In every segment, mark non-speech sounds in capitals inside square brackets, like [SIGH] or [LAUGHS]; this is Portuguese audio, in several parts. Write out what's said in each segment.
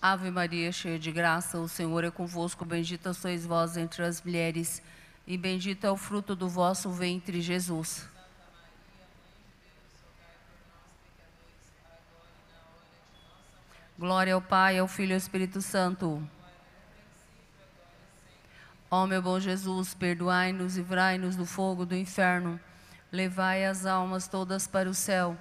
Ave Maria, cheia de graça, o Senhor é convosco. Bendita sois vós entre as mulheres, e bendito é o fruto do vosso ventre, Jesus. Glória ao Pai, ao Filho e ao Espírito Santo. Ó meu bom Jesus, perdoai-nos e livrai-nos do fogo do inferno. Levai as almas todas para o céu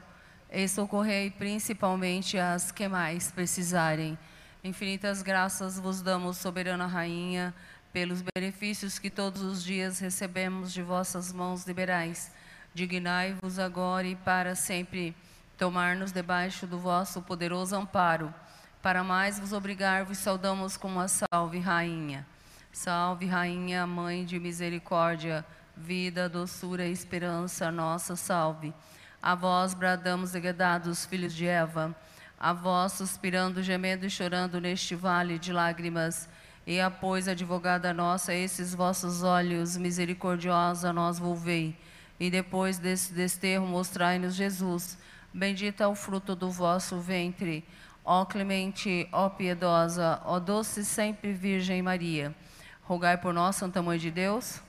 e socorrei principalmente as que mais precisarem. Infinitas graças vos damos, soberana Rainha, pelos benefícios que todos os dias recebemos de vossas mãos liberais. Dignai-vos agora e para sempre tomar-nos debaixo do vosso poderoso amparo. Para mais vos obrigar, vos saudamos com uma salve, Rainha. Salve, Rainha, Mãe de misericórdia, vida, doçura e esperança, nossa salve. A vós bradamos, degradados filhos de Eva, a vós suspirando, gemendo e chorando neste vale de lágrimas. E a advogada nossa, esses vossos olhos misericordiosa nós volvei. E depois desse desterro mostrai-nos Jesus. Bendita é o fruto do vosso ventre. Ó clemente, ó piedosa, ó doce sempre Virgem Maria. Rogai por nós, Santa Mãe de Deus.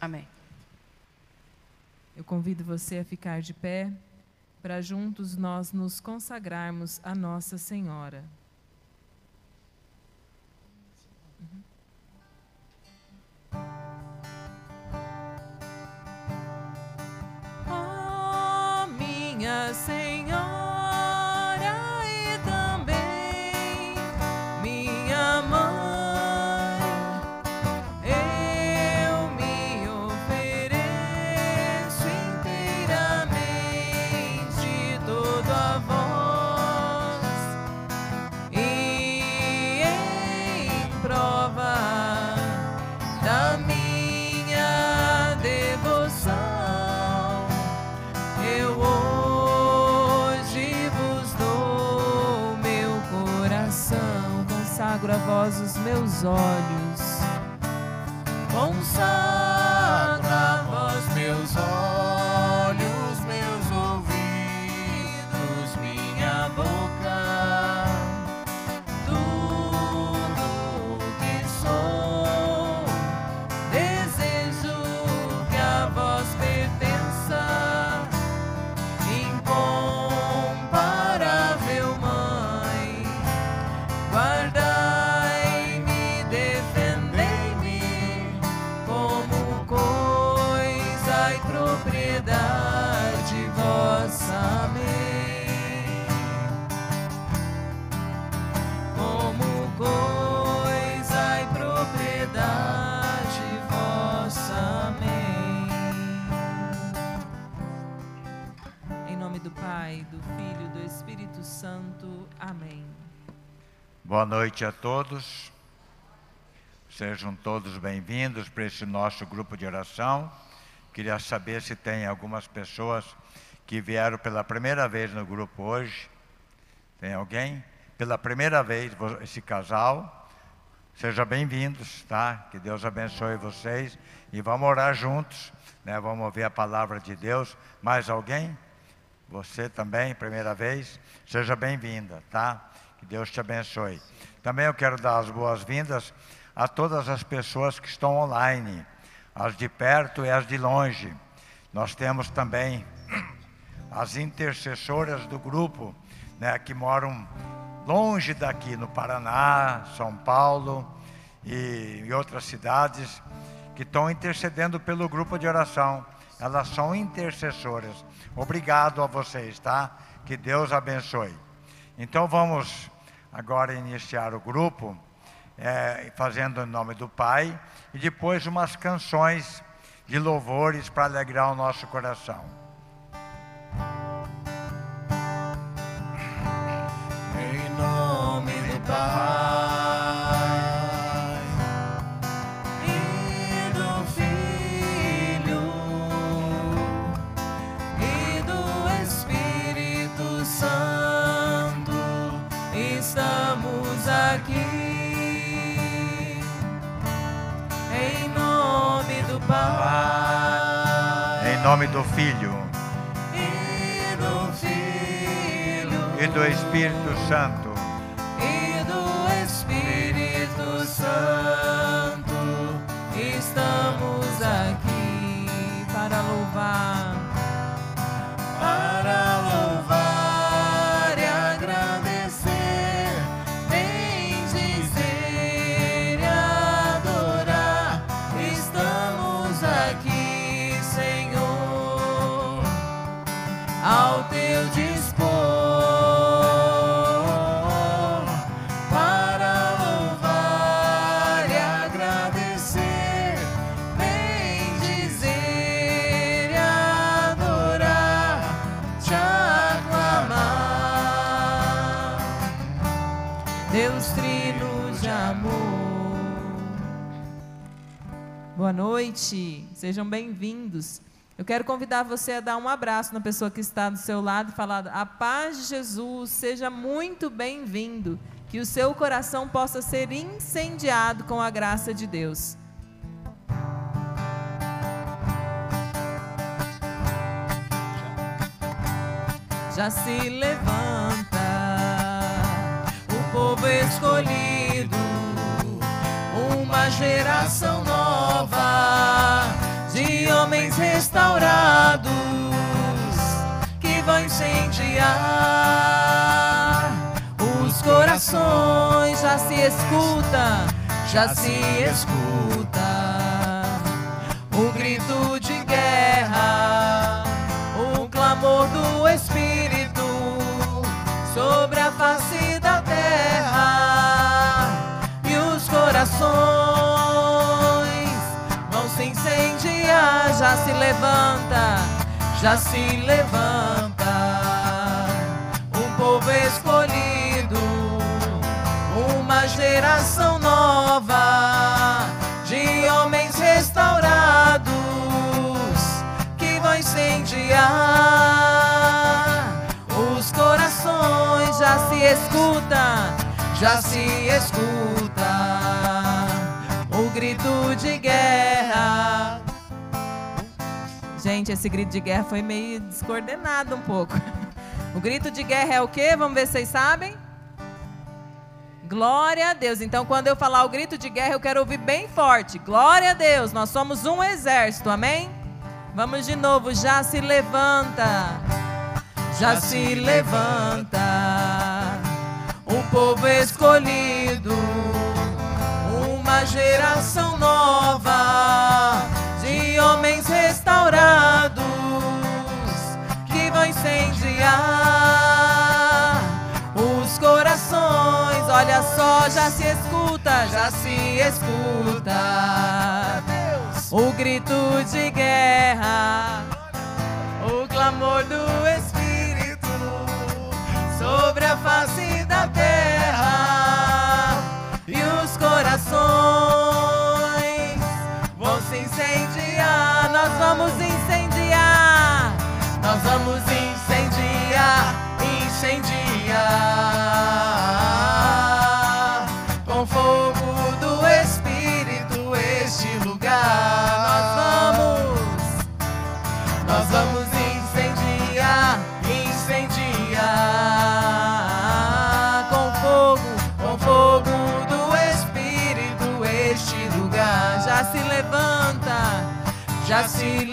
Amém. Eu convido você a ficar de pé para juntos nós nos consagrarmos a Nossa Senhora. Ó minha Senhora os meus olhos, consagro a Boa noite a todos. Sejam todos bem-vindos para esse nosso grupo de oração. Queria saber se tem algumas pessoas que vieram pela primeira vez no grupo hoje. Tem alguém? Pela primeira vez, esse casal. Sejam bem-vindos, tá? Que Deus abençoe vocês. E vamos orar juntos, né? Vamos ouvir a palavra de Deus. Mais alguém? Você também, primeira vez, seja bem-vinda, tá? Que Deus te abençoe. Também eu quero dar as boas-vindas a todas as pessoas que estão online, as de perto e as de longe. Nós temos também [CLEARS THROAT] as intercessoras do grupo, né, que moram longe daqui, no Paraná, São Paulo e em outras cidades, que estão intercedendo pelo grupo de oração. Elas são intercessoras. Obrigado a vocês, tá? Que Deus abençoe. Então vamos agora iniciar o grupo, eh, fazendo em nome do Pai, e depois umas canções de louvores para alegrar o nosso coração. Em nome do Pai nome do Filho e do Filho e do Espírito Santo. e do Espírito Santo. Estamos aqui para louvar, noite, sejam bem-vindos. Eu quero convidar você a dar um abraço na pessoa que está do seu lado e falar: A paz de Jesus, seja muito bem-vindo. Que o seu coração possa ser incendiado com a graça de Deus. Já se levanta o povo escolhido uma geração nova de homens restaurados que vão incendiar os corações. Já se escuta, já se escuta o grito de guerra, o clamor do Espírito sobre a face da terra e os corações Já se levanta, já se levanta um povo escolhido, uma geração nova de homens restaurados que vão incendiar os corações. Já se escuta, já se escuta o grito de guerra. Gente, esse grito de guerra foi meio descoordenado um pouco. [LAUGHS] O grito de guerra é o quê? Vamos ver se vocês sabem. Glória a Deus. Então, quando eu falar o grito de guerra, eu quero ouvir bem forte. Glória a Deus. Nós somos um exército. Amém? Vamos de novo. Já se levanta. Já se levanta. Um povo escolhido. Uma geração nova homens restaurados que vão incendiar os corações. Olha só, já se escuta, já se escuta o grito de guerra, o clamor do Espírito sobre a face da terra e os corações vamos incendiar, nós vamos incendiar, incendiar com fogo do Espírito este lugar. Nós vamos, nós vamos incendiar, incendiar com fogo, com fogo do Espírito este lugar. Já se levanta, já se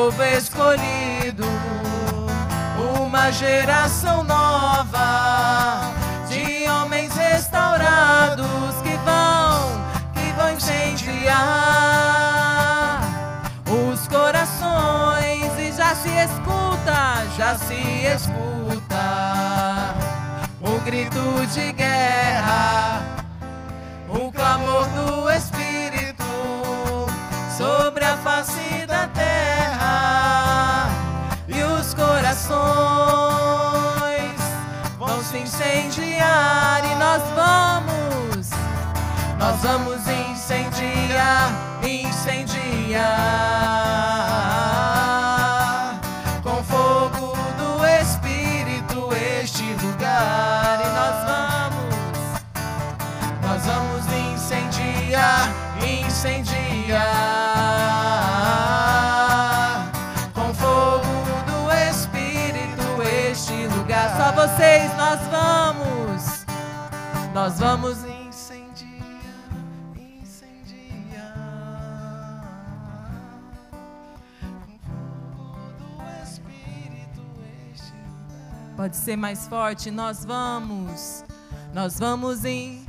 povo escolhido, uma geração nova de homens restaurados que vão, que vão incendiar os corações e já se escuta, já se escuta o grito de guerra, o clamor do vamos incendiar, incendiar com fogo do Espírito este lugar e nós vamos, nós vamos incendiar, incendiar. Com fogo do Espírito este lugar. Só vocês, nós vamos, nós vamos incendiar, Pode ser mais forte, nós vamos, nós vamos em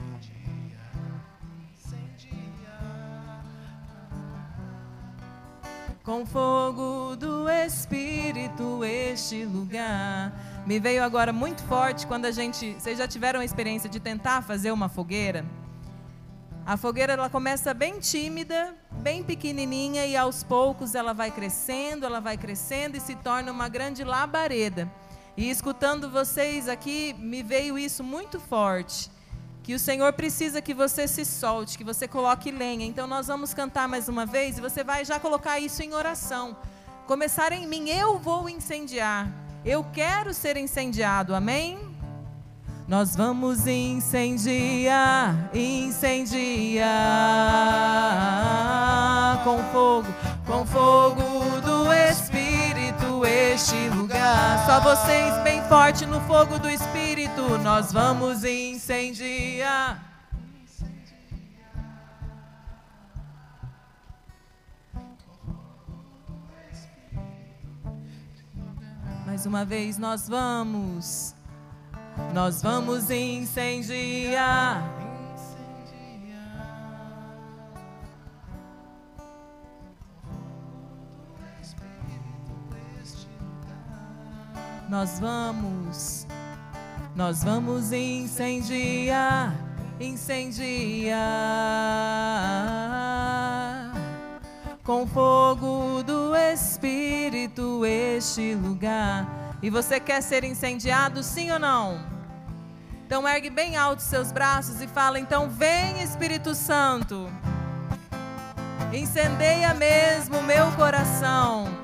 com fogo do Espírito este lugar. Me veio agora muito forte quando a gente. Vocês já tiveram a experiência de tentar fazer uma fogueira? A fogueira ela começa bem tímida, bem pequenininha e aos poucos ela vai crescendo, ela vai crescendo e se torna uma grande labareda. E escutando vocês aqui, me veio isso muito forte. Que o Senhor precisa que você se solte, que você coloque lenha. Então nós vamos cantar mais uma vez e você vai já colocar isso em oração. Começar em mim, eu vou incendiar. Eu quero ser incendiado, amém? Nós vamos incendiar, incendiar com fogo, com fogo do Espírito este lugar. Só vocês bem forte no fogo do Espírito. Nós vamos incendiar. Mais uma vez nós vamos. Nós vamos incendiar. Nós vamos. Nós vamos incendiar. Incendiar com fogo do Espírito este lugar. E você quer ser incendiado, sim ou não? Então ergue bem alto seus braços e fala: então vem Espírito Santo, incendeia mesmo meu coração.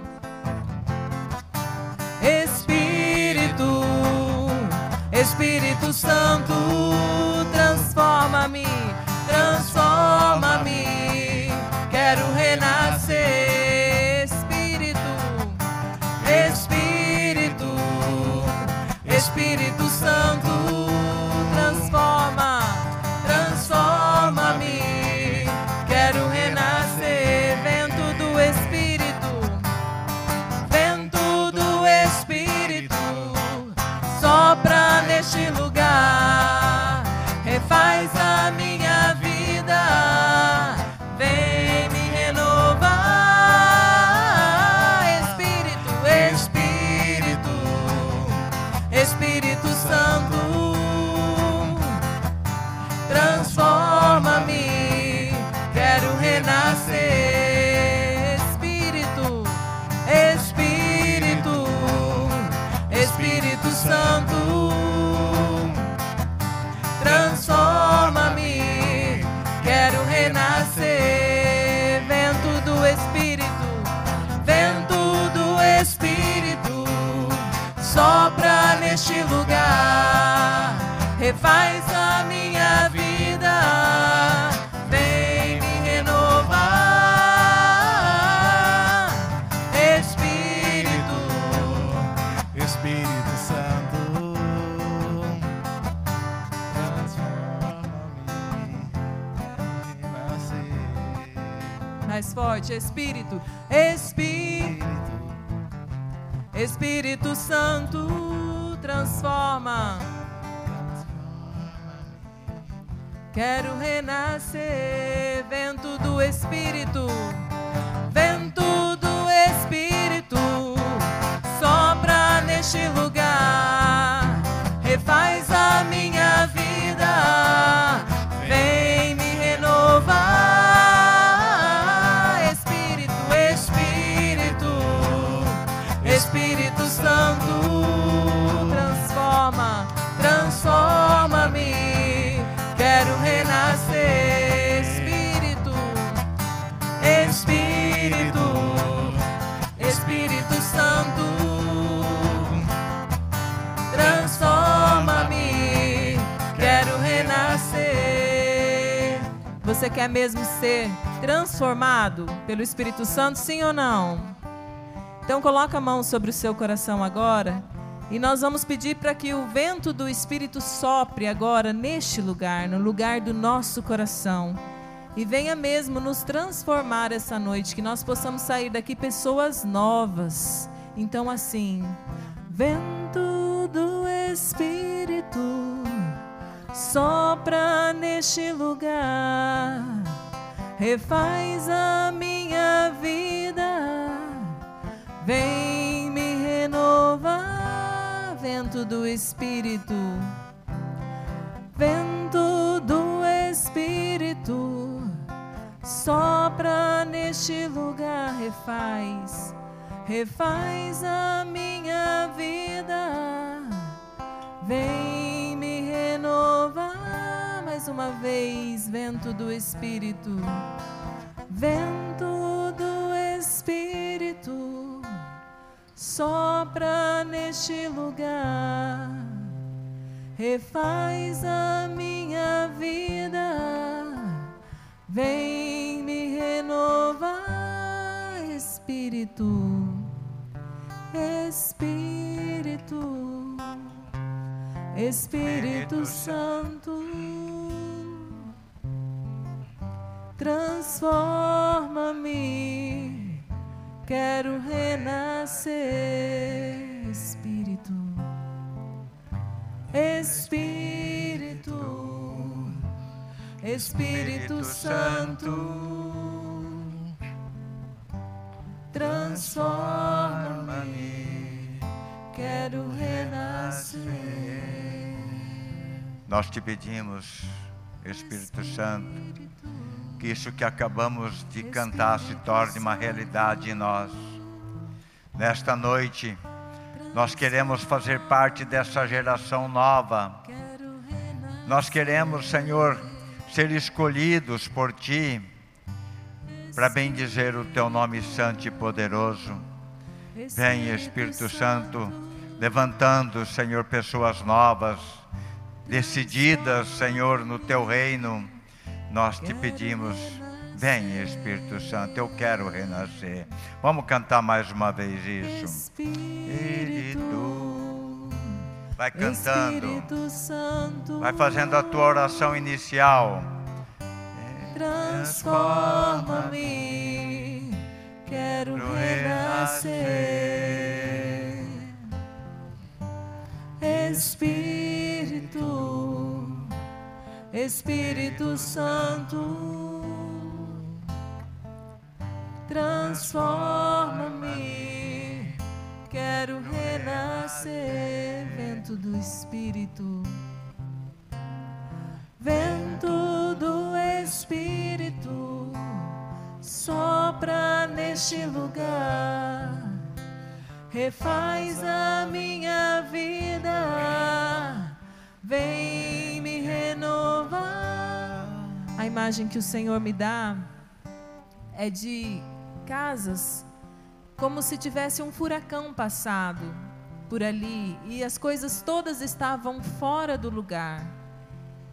Espírito, Espírito Santo, transforma-me, transforma-me. Espírito Santo, transforma. Quero renascer, vento do Espírito, Você quer mesmo ser transformado pelo Espírito Santo, sim ou não? Então coloca a mão sobre o seu coração agora e nós vamos pedir para que o vento do Espírito sopre agora neste lugar, no lugar do nosso coração. E venha mesmo nos transformar essa noite, que nós possamos sair daqui pessoas novas. Então, assim, vento do Espírito, sopra neste lugar, refaz a minha vida, vem me renovar, vento do Espírito, vento do Espírito, sopra neste lugar, refaz, refaz a minha vida, vem mais uma vez, vento do Espírito, vento do Espírito, sopra neste lugar, refaz a minha vida, vem me renovar, Espírito, Espírito, Espírito Santo, transforma-me, quero renascer, Espírito, Espírito, Espírito Santo, transforma-me, quero renascer. Nós te pedimos, Espírito Santo, que isso que acabamos de cantar se torne uma realidade em nós. Nesta noite, nós queremos fazer parte dessa geração nova. Nós queremos, Senhor, ser escolhidos por Ti para bendizer o Teu nome santo e poderoso. Vem, Espírito Santo, levantando, Senhor, pessoas novas, decididas, Senhor, no Teu reino. Nós te pedimos, vem, Espírito Santo, eu quero renascer. Vamos cantar mais uma vez isso. Espírito, vai cantando, Espírito Santo, vai fazendo a tua oração inicial. transforma-me, quero Quero renascer. Espírito, Espírito Santo, transforma-me, quero renascer. Vento do Espírito. Vento do Espírito, sopra neste lugar, refaz a minha vida, vem renovar. A imagem que o Senhor me dá é de casas como se tivesse um furacão passado por ali e as coisas todas estavam fora do lugar.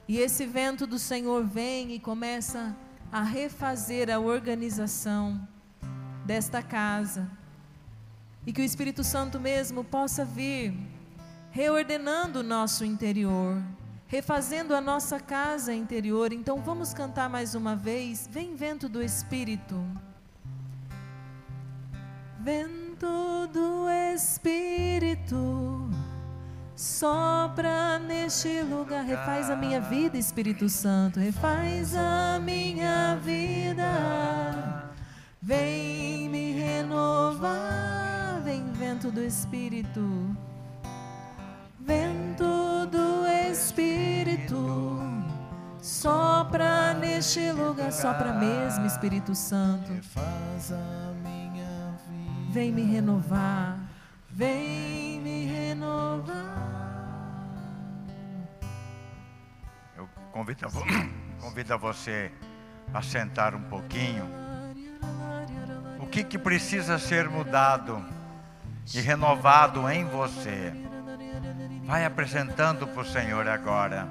E esse vento do Senhor vem e começa a refazer a organização desta casa. E que o Espírito Santo mesmo possa vir reordenando o nosso interior, refazendo a nossa casa interior. Então vamos cantar mais uma vez. Vem vento do Espírito. Vento do Espírito, sopra neste lugar, refaz a minha vida, Espírito Santo, refaz a minha vida. Vem me renovar, vem vento do Espírito, vento do Espírito, sopra neste lugar, sopra mesmo, Espírito Santo. Vem me renovar, vem me renovar. Eu convido, a vo- [COUGHS] convido a você a sentar um pouquinho. O que, que precisa ser mudado e renovado em você? Vai apresentando para o Senhor agora.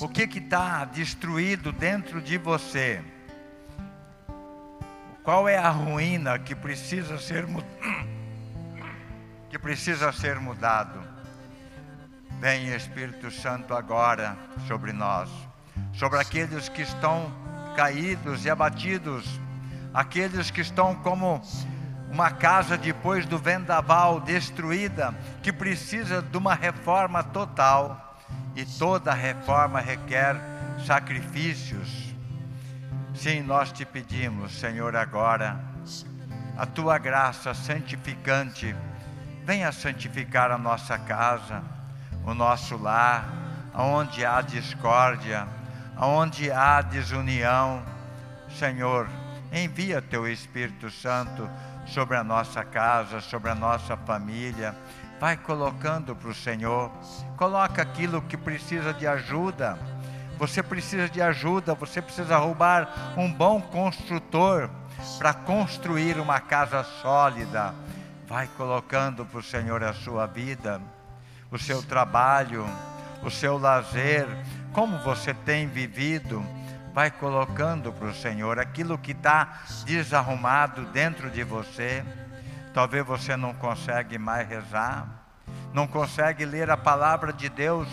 O que está destruído dentro de você? Qual é a ruína que precisa ser [COUGHS] que precisa ser mudado? Vem Espírito Santo agora sobre nós, sobre aqueles que estão caídos e abatidos, aqueles que estão como uma casa depois do vendaval destruída, que precisa de uma reforma total, e toda reforma requer sacrifícios. Sim, nós te pedimos, Senhor, agora, a tua graça santificante, venha santificar a nossa casa, o nosso lar, aonde há discórdia, aonde há desunião. Senhor, envia teu Espírito Santo sobre a nossa casa, sobre a nossa família. Vai colocando para o Senhor, coloca aquilo que precisa de ajuda. Você precisa de ajuda, você precisa roubar um bom construtor para construir uma casa sólida. Vai colocando para o Senhor a sua vida, o seu trabalho, o seu lazer, como você tem vivido. Vai colocando para o Senhor aquilo que está desarrumado dentro de você. Talvez você não consegue mais rezar, não consegue ler a palavra de Deus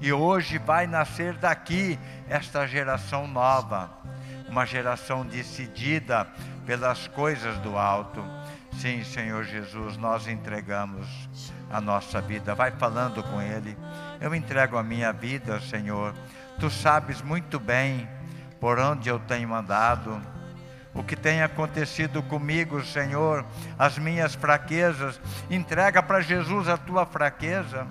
e hoje vai nascer daqui esta geração nova, uma geração decidida pelas coisas do alto. Sim, Senhor Jesus, nós entregamos a nossa vida. Vai falando com Ele. Eu entrego a minha vida, Senhor. Tu sabes muito bem por onde eu tenho andado, o que tem acontecido comigo, Senhor, as minhas fraquezas. Entrega para Jesus a tua fraqueza.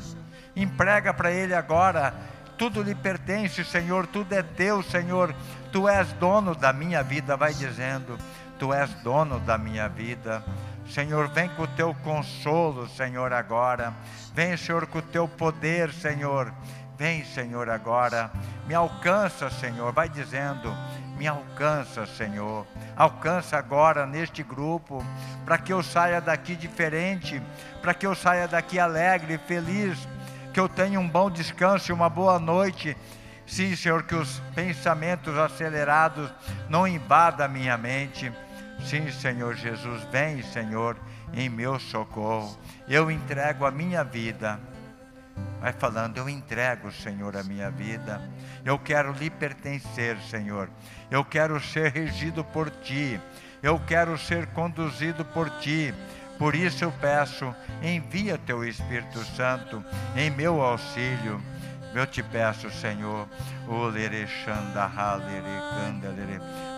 Emprega para Ele agora. Tudo lhe pertence, Senhor. Tudo é teu, Senhor. Tu és dono da minha vida. Vai dizendo: Tu és dono da minha vida. Senhor, vem com o teu consolo, Senhor, agora. Vem, Senhor, com o teu poder, Senhor. Vem, Senhor, agora. Me alcança, Senhor. Vai dizendo: Me alcança, Senhor. Alcança agora neste grupo, para que eu saia daqui diferente, para que eu saia daqui alegre, feliz, que eu tenha um bom descanso e uma boa noite. Sim, Senhor, que os pensamentos acelerados não invadam a minha mente. Sim, Senhor Jesus, vem, Senhor, em meu socorro. Eu entrego a minha vida. Vai falando, eu entrego, Senhor, a minha vida. Eu quero lhe pertencer, Senhor. Eu quero ser regido por ti. Eu quero ser conduzido por ti. Por isso eu peço, envia teu Espírito Santo em meu auxílio. Eu te peço, Senhor,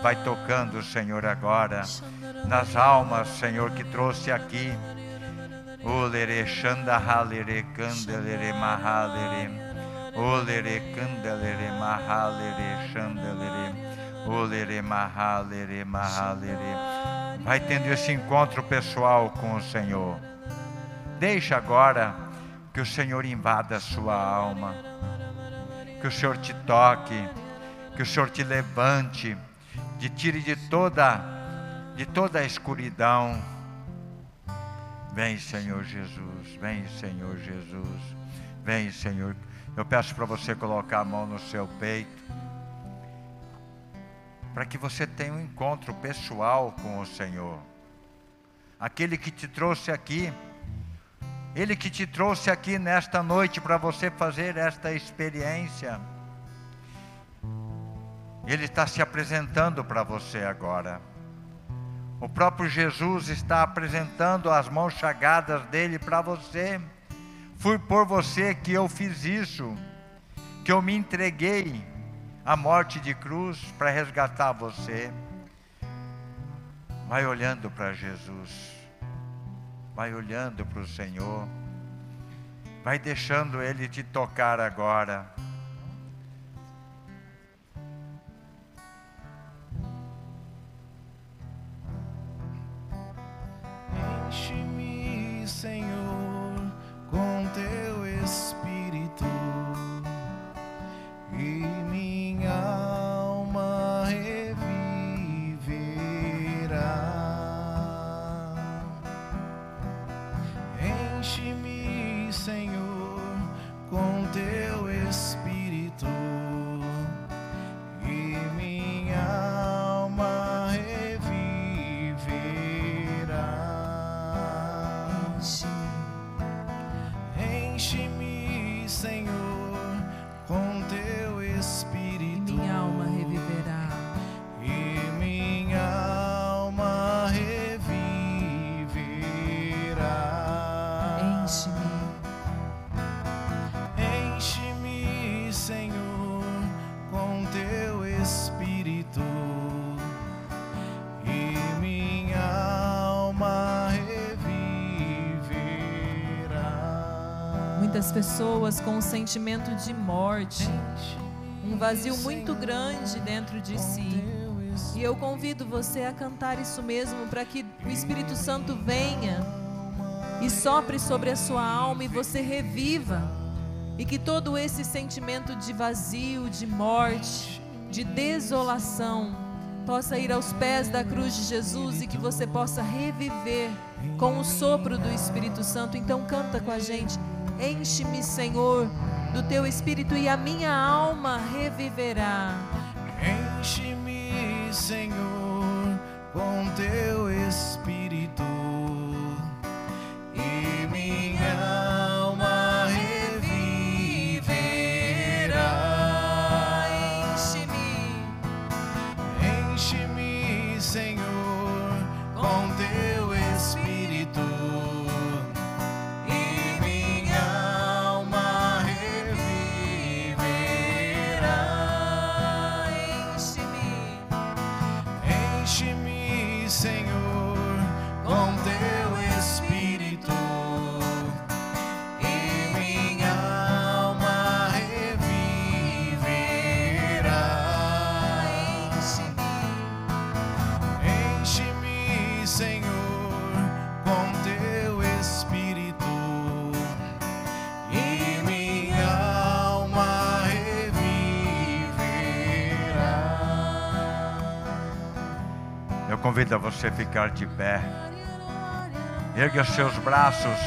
vai tocando, Senhor, agora nas almas, Senhor, que trouxe aqui. O lerexanda, halerecandalere, mahalere. O lerecandalere, mahalere, chandalere. O lere, mahalere, mahalere. Vai tendo esse encontro pessoal com o Senhor. Deixa agora que o Senhor invada a sua alma, que o Senhor te toque, que o Senhor te levante, te tire de toda, de toda a escuridão. Vem, Senhor Jesus, vem, Senhor Jesus, vem, Senhor. Eu peço para você colocar a mão no seu peito, para que você tenha um encontro pessoal com o Senhor. Aquele que te trouxe aqui, Ele que te trouxe aqui nesta noite para você fazer esta experiência. Ele está se apresentando para você agora. O próprio Jesus está apresentando as mãos chagadas dele para você. Foi por você que eu fiz isso, que eu me entreguei à morte de cruz para resgatar você. Vai olhando para Jesus, vai olhando para o Senhor, vai deixando Ele te tocar agora. Muitas pessoas com um sentimento de morte, um vazio muito grande dentro de si. E eu convido você a cantar isso mesmo para que o Espírito Santo venha e sopre sobre a sua alma e você reviva. E que todo esse sentimento de vazio, de morte, de desolação possa ir aos pés da cruz de Jesus e que você possa reviver com o sopro do Espírito Santo. Então canta com a gente. Enche-me, Senhor, do teu espírito e a minha alma reviverá. Enche-me, Senhor, você ficar de pé. Ergue os seus braços.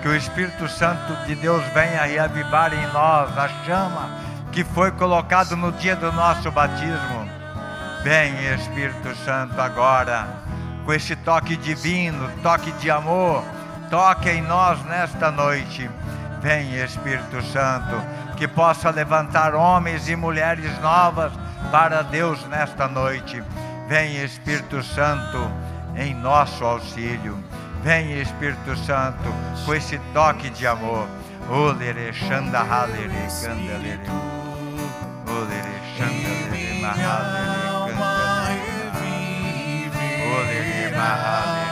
Que o Espírito Santo de Deus venha reavivar em nós a chama que foi colocado no dia do nosso batismo. Vem, Espírito Santo, agora, com esse toque divino, toque de amor, toque em nós nesta noite. Vem, Espírito Santo, que possa levantar homens e mulheres novas para Deus nesta noite. Vem, Espírito Santo, em nosso auxílio. Vem, Espírito Santo, com esse toque de amor. Olere, xanda, halere, candelere. Olere, xandalere, mahalere, candelere. Olere, mahalere.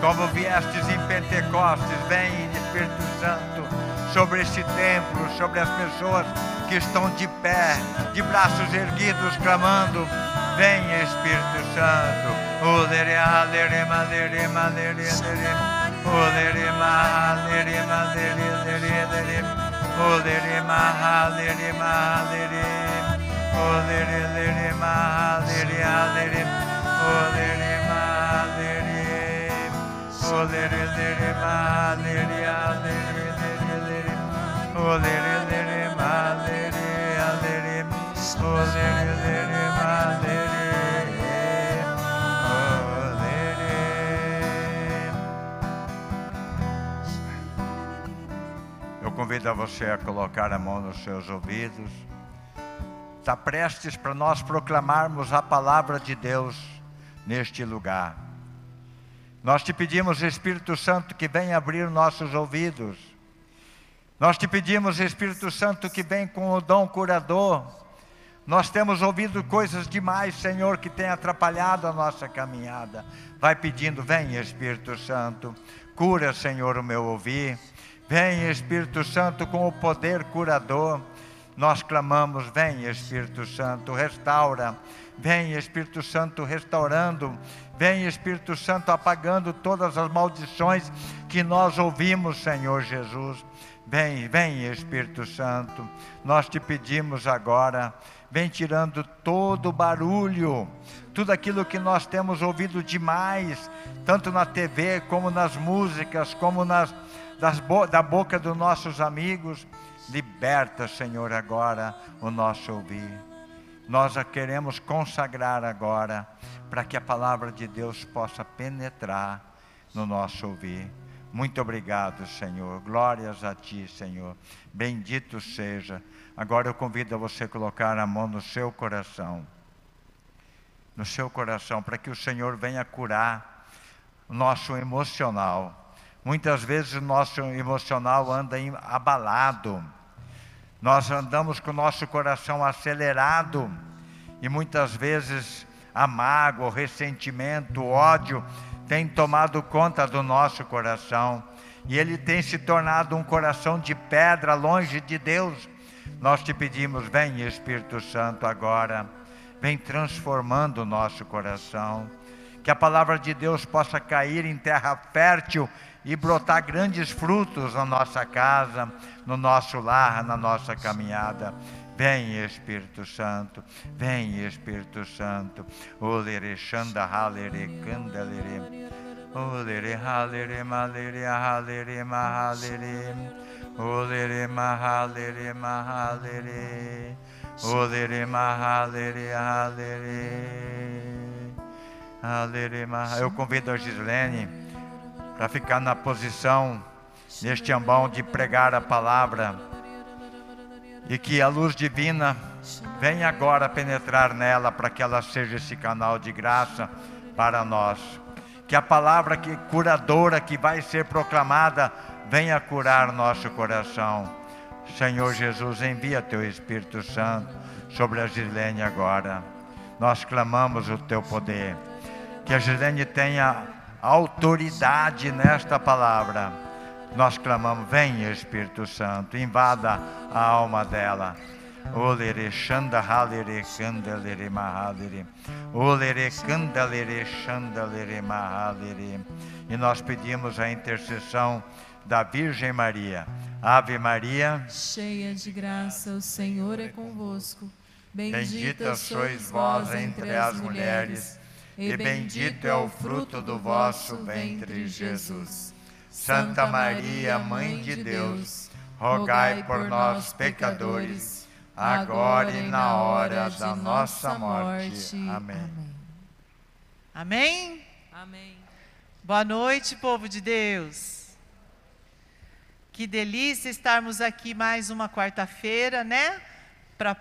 Como viestes em Pentecostes, vem Espírito Santo, sobre este templo, sobre as pessoas que estão de pé, de braços erguidos, clamando. Vem Espírito Santo. Olerema, lerema, Olerema, lerema, lerema, Olerema, lerema, lerema, Olerema, lerema, Eu convido a você a colocar a mão nos seus ouvidos. Está prestes para nós proclamarmos a palavra de Deus neste lugar. Nós te pedimos, Espírito Santo, que venha abrir nossos ouvidos. Nós te pedimos, Espírito Santo, que venha com o dom curador. Nós temos ouvido coisas demais, Senhor, que tem atrapalhado a nossa caminhada. Vai pedindo, vem, Espírito Santo, cura, Senhor, o meu ouvir. Vem, Espírito Santo, com o poder curador. Nós clamamos, vem, Espírito Santo, restaura. Vem, Espírito Santo, restaurando. Vem, Espírito Santo, apagando todas as maldições que nós ouvimos, Senhor Jesus. Vem, vem, Espírito Santo. Nós te pedimos agora, vem tirando todo o barulho, tudo aquilo que nós temos ouvido demais, tanto na TV, como nas músicas, como nas, bo da boca dos nossos amigos. Liberta, Senhor, agora o nosso ouvir. Nós a queremos consagrar agora, para que a palavra de Deus possa penetrar no nosso ouvir. Muito obrigado, Senhor. Glórias a Ti, Senhor. Bendito seja. Agora eu convido a você colocar a mão no seu coração. No seu coração, para que o Senhor venha curar o nosso emocional. Muitas vezes o nosso emocional anda abalado. Nós andamos com o nosso coração acelerado e muitas vezes a mágoa, o ressentimento, o ódio tem tomado conta do nosso coração. E ele tem se tornado um coração de pedra longe de Deus. Nós te pedimos, vem Espírito Santo agora, vem transformando o nosso coração, que a palavra de Deus possa cair em terra fértil e brotar grandes frutos na nossa casa, no nosso lar, na nossa caminhada. Vem Espírito Santo, vem Espírito Santo. Olere shanda halere kandalere. Olere halere malere halere mahalere. Olere mahalere mahalere. Olere mahalere halere. Halere mahalere. Eu convido a Gislene para ficar na posição neste ambão de pregar a palavra e que a luz divina venha agora penetrar nela para que ela seja esse canal de graça para nós. Que a palavra que curadora que vai ser proclamada venha curar nosso coração. Senhor Jesus, envia teu Espírito Santo sobre a Gilene agora. Nós clamamos o teu poder. Que a Gilene tenha autoridade nesta palavra nós clamamos: Vem Espírito Santo, invada a alma dela. Olere shanda halere kandelere mahalere. Olere kandelere shandalere mahalere. E nós pedimos a intercessão da Virgem Maria. Ave Maria, cheia de graça, o Senhor é convosco. Bendita sois vós entre as mulheres, e bendito é o fruto do vosso ventre, Jesus. Santa Maria, Mãe de Deus, rogai por nós, pecadores, agora e na hora da nossa morte. Amém. Amém? Amém. Boa noite, povo de Deus. Que delícia estarmos aqui mais uma quarta-feira, né? Para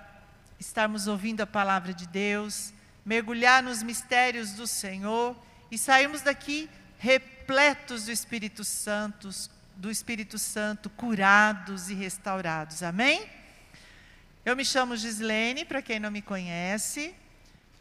estarmos ouvindo a palavra de Deus, mergulhar nos mistérios do Senhor e sairmos daqui repletos do Espírito Santo, do Espírito Santo, curados e restaurados. Amém? Eu me chamo Gislene, para quem não me conhece,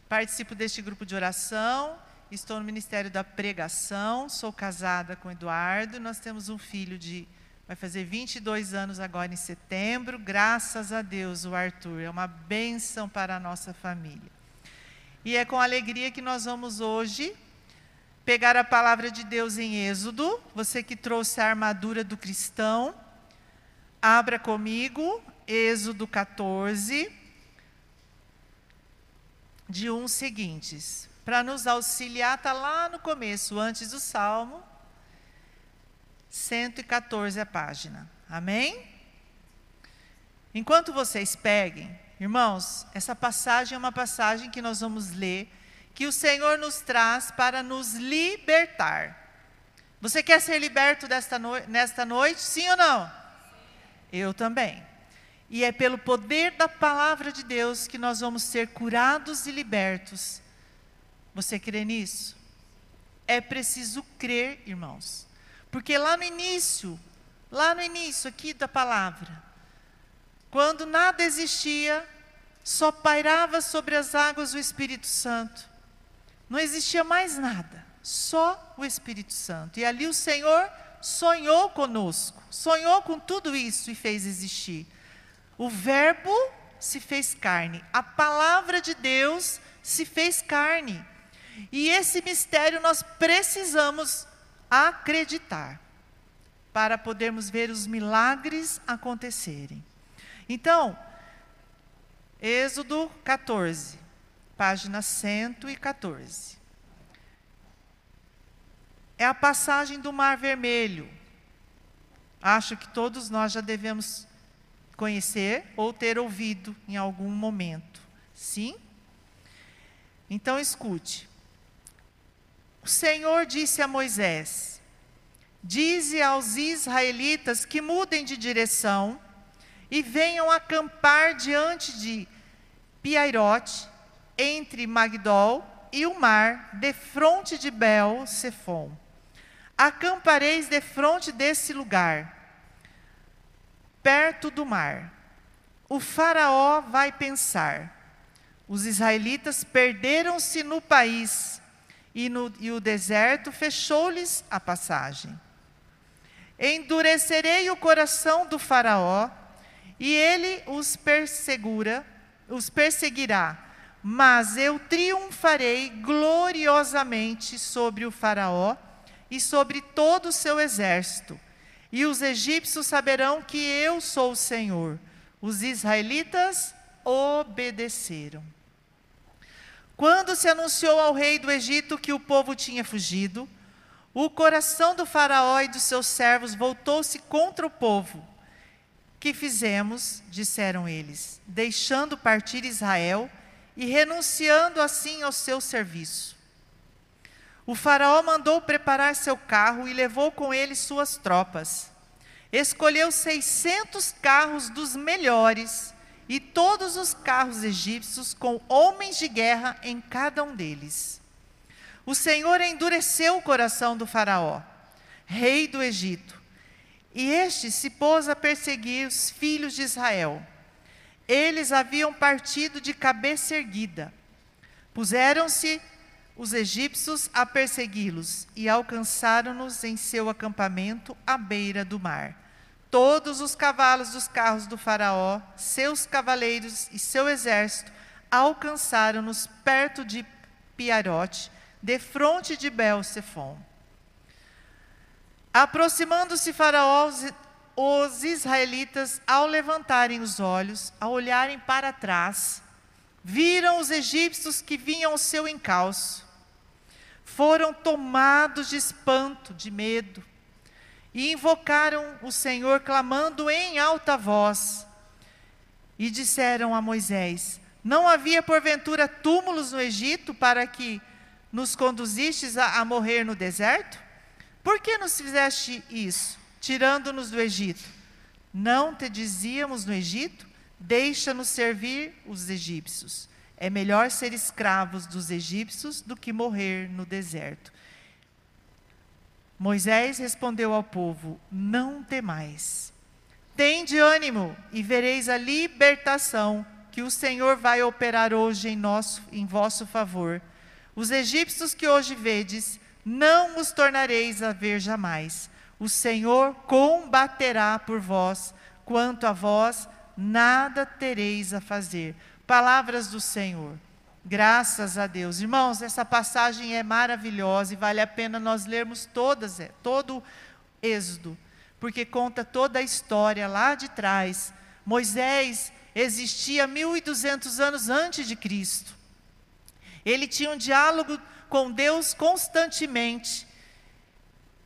participo deste grupo de oração, estou no Ministério da Pregação, sou casada com Eduardo, nós temos um filho de Vai fazer 22 anos agora em setembro. Graças a Deus, o Arthur. É uma bênção para a nossa família. E é com alegria que nós vamos hoje pegar a palavra de Deus em Êxodo. Você que trouxe a armadura do cristão, abra comigo, Êxodo 14, de uns seguintes. Para nos auxiliar, está lá no começo, antes do Salmo, 114 a página. Amém? Enquanto vocês peguem, irmãos, essa passagem é uma passagem que nós vamos ler, que o Senhor nos traz para nos libertar. Você quer ser liberto desta no nesta noite? Sim ou não? Eu também. E é pelo poder da palavra de Deus que nós vamos ser curados e libertos. Você crê nisso? É preciso crer, irmãos. Porque lá no início, lá no início aqui da palavra, quando nada existia, só pairava sobre as águas o Espírito Santo. Não existia mais nada, só o Espírito Santo. E ali o Senhor sonhou conosco, sonhou com tudo isso e fez existir. O Verbo se fez carne, a palavra de Deus se fez carne. E esse mistério nós precisamos acreditar para podermos ver os milagres acontecerem. Então, Êxodo 14, página 114. É a passagem do Mar Vermelho. Acho que todos nós já devemos conhecer ou ter ouvido em algum momento. Sim? Então escute. O Senhor disse a Moisés: Dize aos israelitas que mudem de direção e venham acampar diante de Piairote, entre Magdol e o mar, defronte de Bel Sefon. Acampareis defronte desse lugar perto do mar. O Faraó vai pensar: os israelitas perderam-se no país e, no, e o deserto fechou-lhes a passagem. Endurecerei o coração do Faraó e ele os persegura, os perseguirá, mas eu triunfarei gloriosamente sobre o Faraó e sobre todo o seu exército e os egípcios saberão que eu sou o Senhor. Os israelitas obedeceram. Quando se anunciou ao rei do Egito que o povo tinha fugido, o coração do Faraó e dos seus servos voltou-se contra o povo. Que fizemos, disseram eles, deixando partir Israel e renunciando assim ao seu serviço. O Faraó mandou preparar seu carro e levou com ele suas tropas. Escolheu 600 carros dos melhores e todos os carros egípcios com homens de guerra em cada um deles. O Senhor endureceu o coração do Faraó, rei do Egito, e este se pôs a perseguir os filhos de Israel. Eles haviam partido de cabeça erguida. Puseram-se os egípcios a persegui-los e alcançaram-nos em seu acampamento à beira do mar. Todos os cavalos dos carros do Faraó, seus cavaleiros e seu exército alcançaram-nos perto de Piarote, defronte de Bel-Sefon. Aproximando-se Faraó, os israelitas, ao levantarem os olhos, ao olharem para trás, viram os egípcios que vinham ao seu encalço foram tomados de espanto, de medo, e invocaram o Senhor, clamando em alta voz. E disseram a Moisés: Não havia porventura túmulos no Egito para que nos conduzistes a, a morrer no deserto? Por que nos fizeste isso, tirando-nos do Egito? Não te dizíamos no Egito: Deixa-nos servir os egípcios. É melhor ser escravos dos egípcios do que morrer no deserto. Moisés respondeu ao povo: Não temais. Tende ânimo e vereis a libertação que o Senhor vai operar hoje em, nosso, em vosso favor. Os egípcios que hoje vedes, não os tornareis a ver jamais. O Senhor combaterá por vós, quanto a vós, nada tereis a fazer. Palavras do Senhor. Graças a Deus. Irmãos, essa passagem é maravilhosa e vale a pena nós lermos todas, é, todo o Êxodo, porque conta toda a história lá de trás. Moisés existia 1200 anos antes de Cristo. Ele tinha um diálogo com Deus constantemente.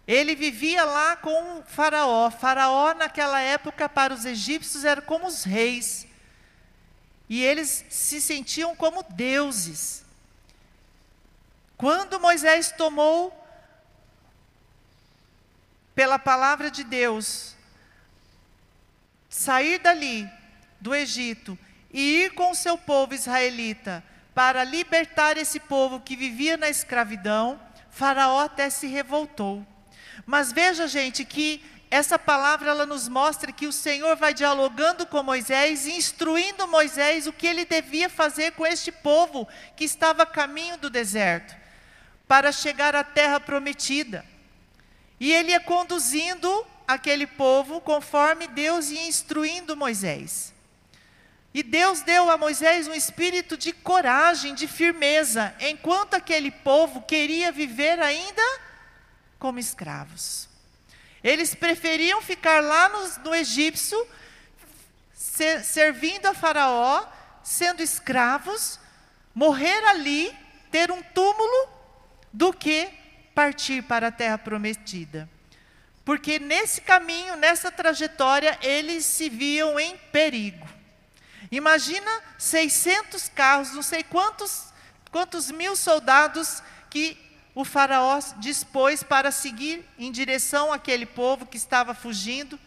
Ele vivia lá com o Faraó. Faraó, naquela época, para os egípcios, era como os reis. E eles se sentiam como deuses. Quando Moisés tomou, pela palavra de Deus, sair dali, do Egito, e ir com o seu povo israelita para libertar esse povo que vivia na escravidão, Faraó até se revoltou. Mas veja, gente, que essa palavra ela nos mostra que o Senhor vai dialogando com Moisés instruindo Moisés o que ele devia fazer com este povo que estava a caminho do deserto, para chegar à terra prometida. E ele ia conduzindo aquele povo conforme Deus ia instruindo Moisés. E Deus deu a Moisés um espírito de coragem, de firmeza, enquanto aquele povo queria viver ainda como escravos. Eles preferiam ficar lá no, no egípcio, ser, servindo a Faraó, sendo escravos, morrer ali, ter um túmulo, do que partir para a terra prometida. Porque nesse caminho, nessa trajetória, eles se viam em perigo. Imagina 600 carros, não sei quantos, quantos mil soldados que o faraó dispôs para seguir em direção àquele povo que estava fugindo.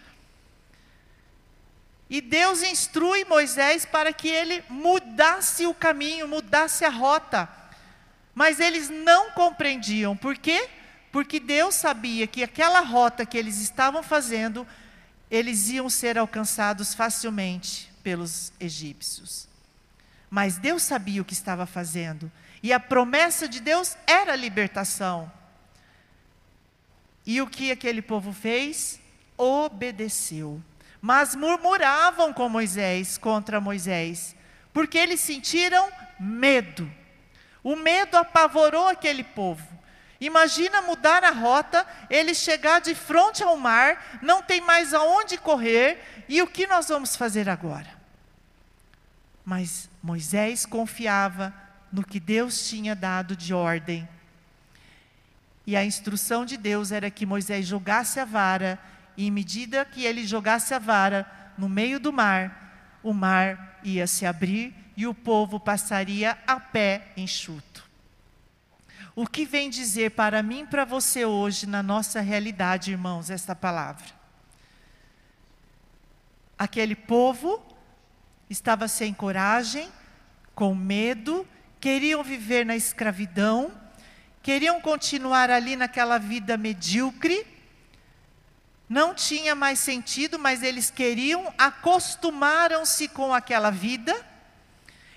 E Deus instrui Moisés para que ele mudasse o caminho, mudasse a rota. Mas eles não compreendiam. Por quê? Porque Deus sabia que aquela rota que eles estavam fazendo, eles iam ser alcançados facilmente pelos egípcios. Mas Deus sabia o que estava fazendo. E a promessa de Deus era a libertação. E o que aquele povo fez? Obedeceu. Mas murmuravam com Moisés, contra Moisés, porque eles sentiram medo. O medo apavorou aquele povo. Imagina mudar a rota, ele chegar de frente ao mar, não tem mais aonde correr, e o que nós vamos fazer agora? Mas Moisés confiava no que Deus tinha dado de ordem. E a instrução de Deus era que Moisés jogasse a vara, e em medida que ele jogasse a vara no meio do mar, o mar ia se abrir e o povo passaria a pé enxuto. O que vem dizer para mim e para você hoje, na nossa realidade, irmãos, esta palavra? Aquele povo estava sem coragem, com medo, queriam viver na escravidão, queriam continuar ali naquela vida medíocre. Não tinha mais sentido, mas eles queriam, acostumaram-se com aquela vida.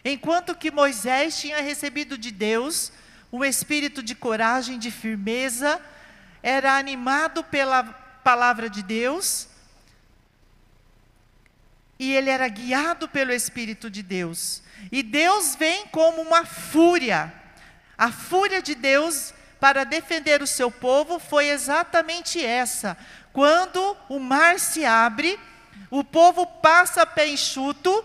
Enquanto que Moisés tinha recebido de Deus um espírito de coragem, de firmeza, era animado pela palavra de Deus, e ele era guiado pelo Espírito de Deus. E Deus vem como uma fúria. A fúria de Deus para defender o seu povo foi exatamente essa. Quando o mar se abre, o povo passa pé enxuto,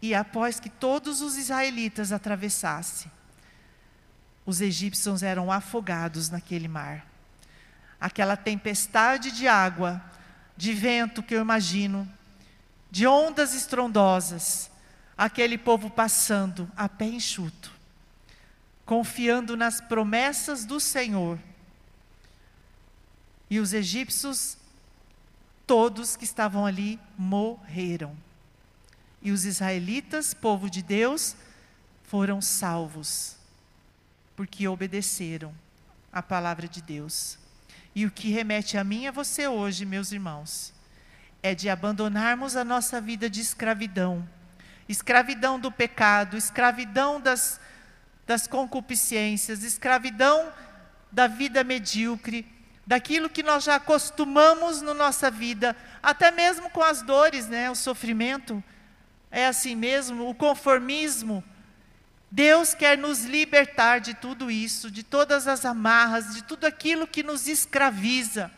e após que todos os israelitas atravessassem, os egípcios eram afogados naquele mar. Aquela tempestade de água de vento que eu imagino, de ondas estrondosas, aquele povo passando a pé enxuto, confiando nas promessas do Senhor. E os egípcios, todos que estavam ali, morreram. E os israelitas, povo de Deus, foram salvos, porque obedeceram a palavra de Deus. E o que remete a mim a você hoje, meus irmãos, é de abandonarmos a nossa vida de escravidão escravidão do pecado, escravidão das, das concupiscências, escravidão da vida medíocre, daquilo que nós já acostumamos na nossa vida, até mesmo com as dores, né? O sofrimento é assim mesmo, o conformismo. Deus quer nos libertar de tudo isso, de todas as amarras, de tudo aquilo que nos escraviza,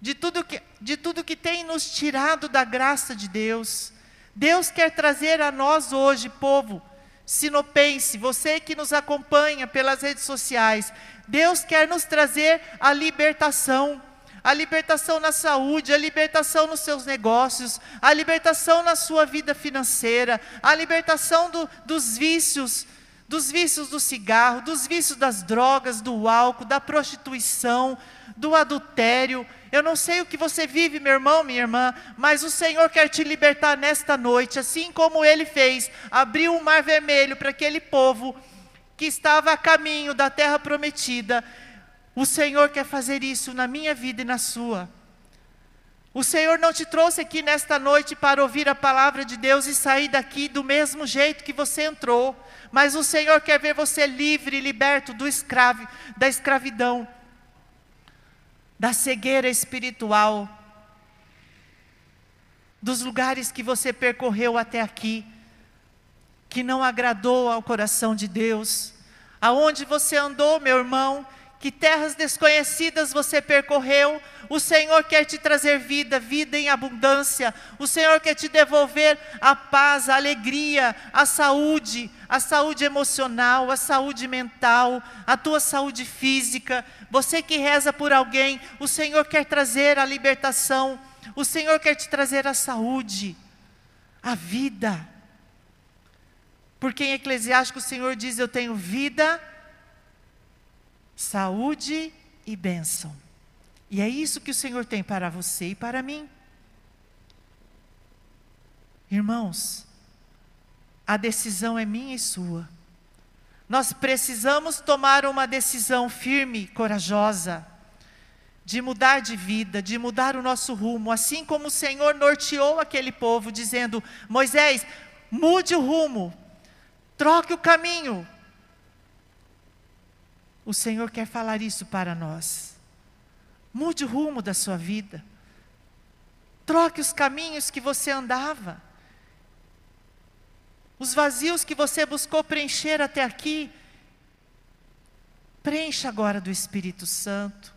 de tudo que, de tudo que tem nos tirado da graça de Deus. Deus quer trazer a nós hoje, povo sinopense, você que nos acompanha pelas redes sociais, Deus quer nos trazer a libertação a libertação na saúde, a libertação nos seus negócios, a libertação na sua vida financeira, a libertação do, dos vícios, dos vícios do cigarro, dos vícios das drogas, do álcool, da prostituição, do adultério. Eu não sei o que você vive, meu irmão, minha irmã, mas o Senhor quer te libertar nesta noite, assim como ele fez, abriu o mar vermelho para aquele povo que estava a caminho da terra prometida. O Senhor quer fazer isso na minha vida e na sua. O Senhor não te trouxe aqui nesta noite para ouvir a palavra de Deus e sair daqui do mesmo jeito que você entrou, mas o Senhor quer ver você livre liberto do escravo, da escravidão, da cegueira espiritual, dos lugares que você percorreu até aqui, que não agradou ao coração de Deus, aonde você andou, meu irmão, que terras desconhecidas você percorreu, o Senhor quer te trazer vida, vida em abundância. O Senhor quer te devolver a paz, a alegria, a saúde, a saúde emocional, a saúde mental, a tua saúde física. Você que reza por alguém, o Senhor quer trazer a libertação. O Senhor quer te trazer a saúde, a vida. Porque em Eclesiástico o Senhor diz: Eu tenho vida saúde e bênção. E é isso que o Senhor tem para você e para mim. Irmãos, a decisão é minha e sua. Nós precisamos tomar uma decisão firme, corajosa, de mudar de vida, de mudar o nosso rumo, assim como o Senhor norteou aquele povo, dizendo: Moisés, mude o rumo, troque o caminho, o Senhor quer falar isso para nós. Mude o rumo da sua vida. Troque os caminhos que você andava. Os vazios que você buscou preencher até aqui. Preencha agora do Espírito Santo.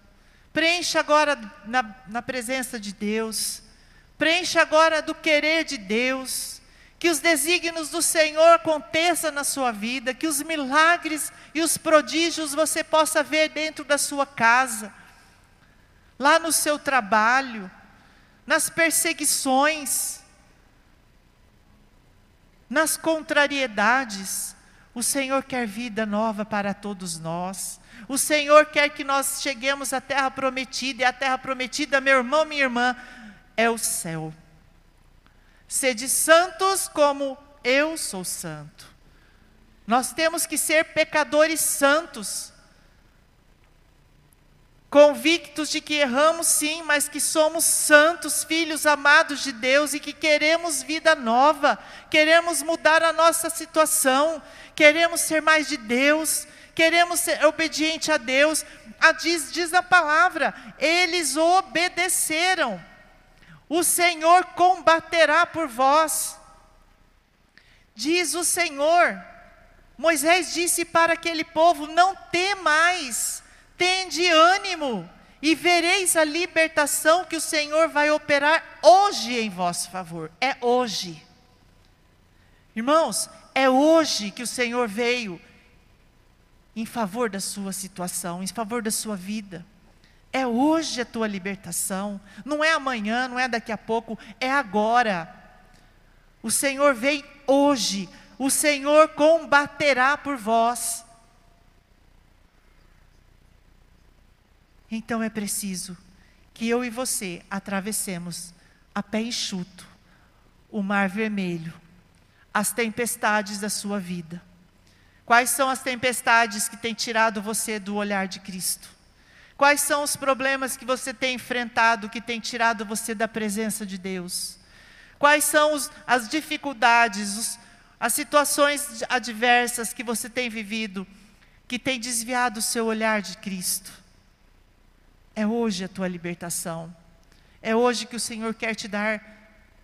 Preencha agora na, na presença de Deus. Preencha agora do querer de Deus que os desígnios do Senhor aconteçam na sua vida, que os milagres e os prodígios você possa ver dentro da sua casa, lá no seu trabalho, nas perseguições, nas contrariedades. O Senhor quer vida nova para todos nós. O Senhor quer que nós cheguemos à terra prometida, e a terra prometida, meu irmão, minha irmã, é o céu. Sede santos como eu sou santo. Nós temos que ser pecadores santos, convictos de que erramos sim, mas que somos santos, filhos amados de Deus e que queremos vida nova, queremos mudar a nossa situação, queremos ser mais de Deus, queremos ser obediente a Deus. A diz, diz a palavra, eles obedeceram o Senhor combaterá por vós. Diz o Senhor. Moisés disse para aquele povo: Não temais, tende ânimo, e vereis a libertação que o Senhor vai operar hoje em vosso favor. É hoje. Irmãos, é hoje que o Senhor veio em favor da sua situação, em favor da sua vida. É hoje a tua libertação, não é amanhã, não é daqui a pouco, é agora. O Senhor vem hoje, o Senhor combaterá por vós. Então é preciso que eu e você atravessemos a pé enxuto o mar vermelho, as tempestades da sua vida. Quais são as tempestades que têm tirado você do olhar de Cristo? Quais são os problemas que você tem enfrentado que tem tirado você da presença de Deus? Quais são os, as dificuldades, os, as situações adversas que você tem vivido que tem desviado o seu olhar de Cristo. É hoje a tua libertação. É hoje que o Senhor quer te dar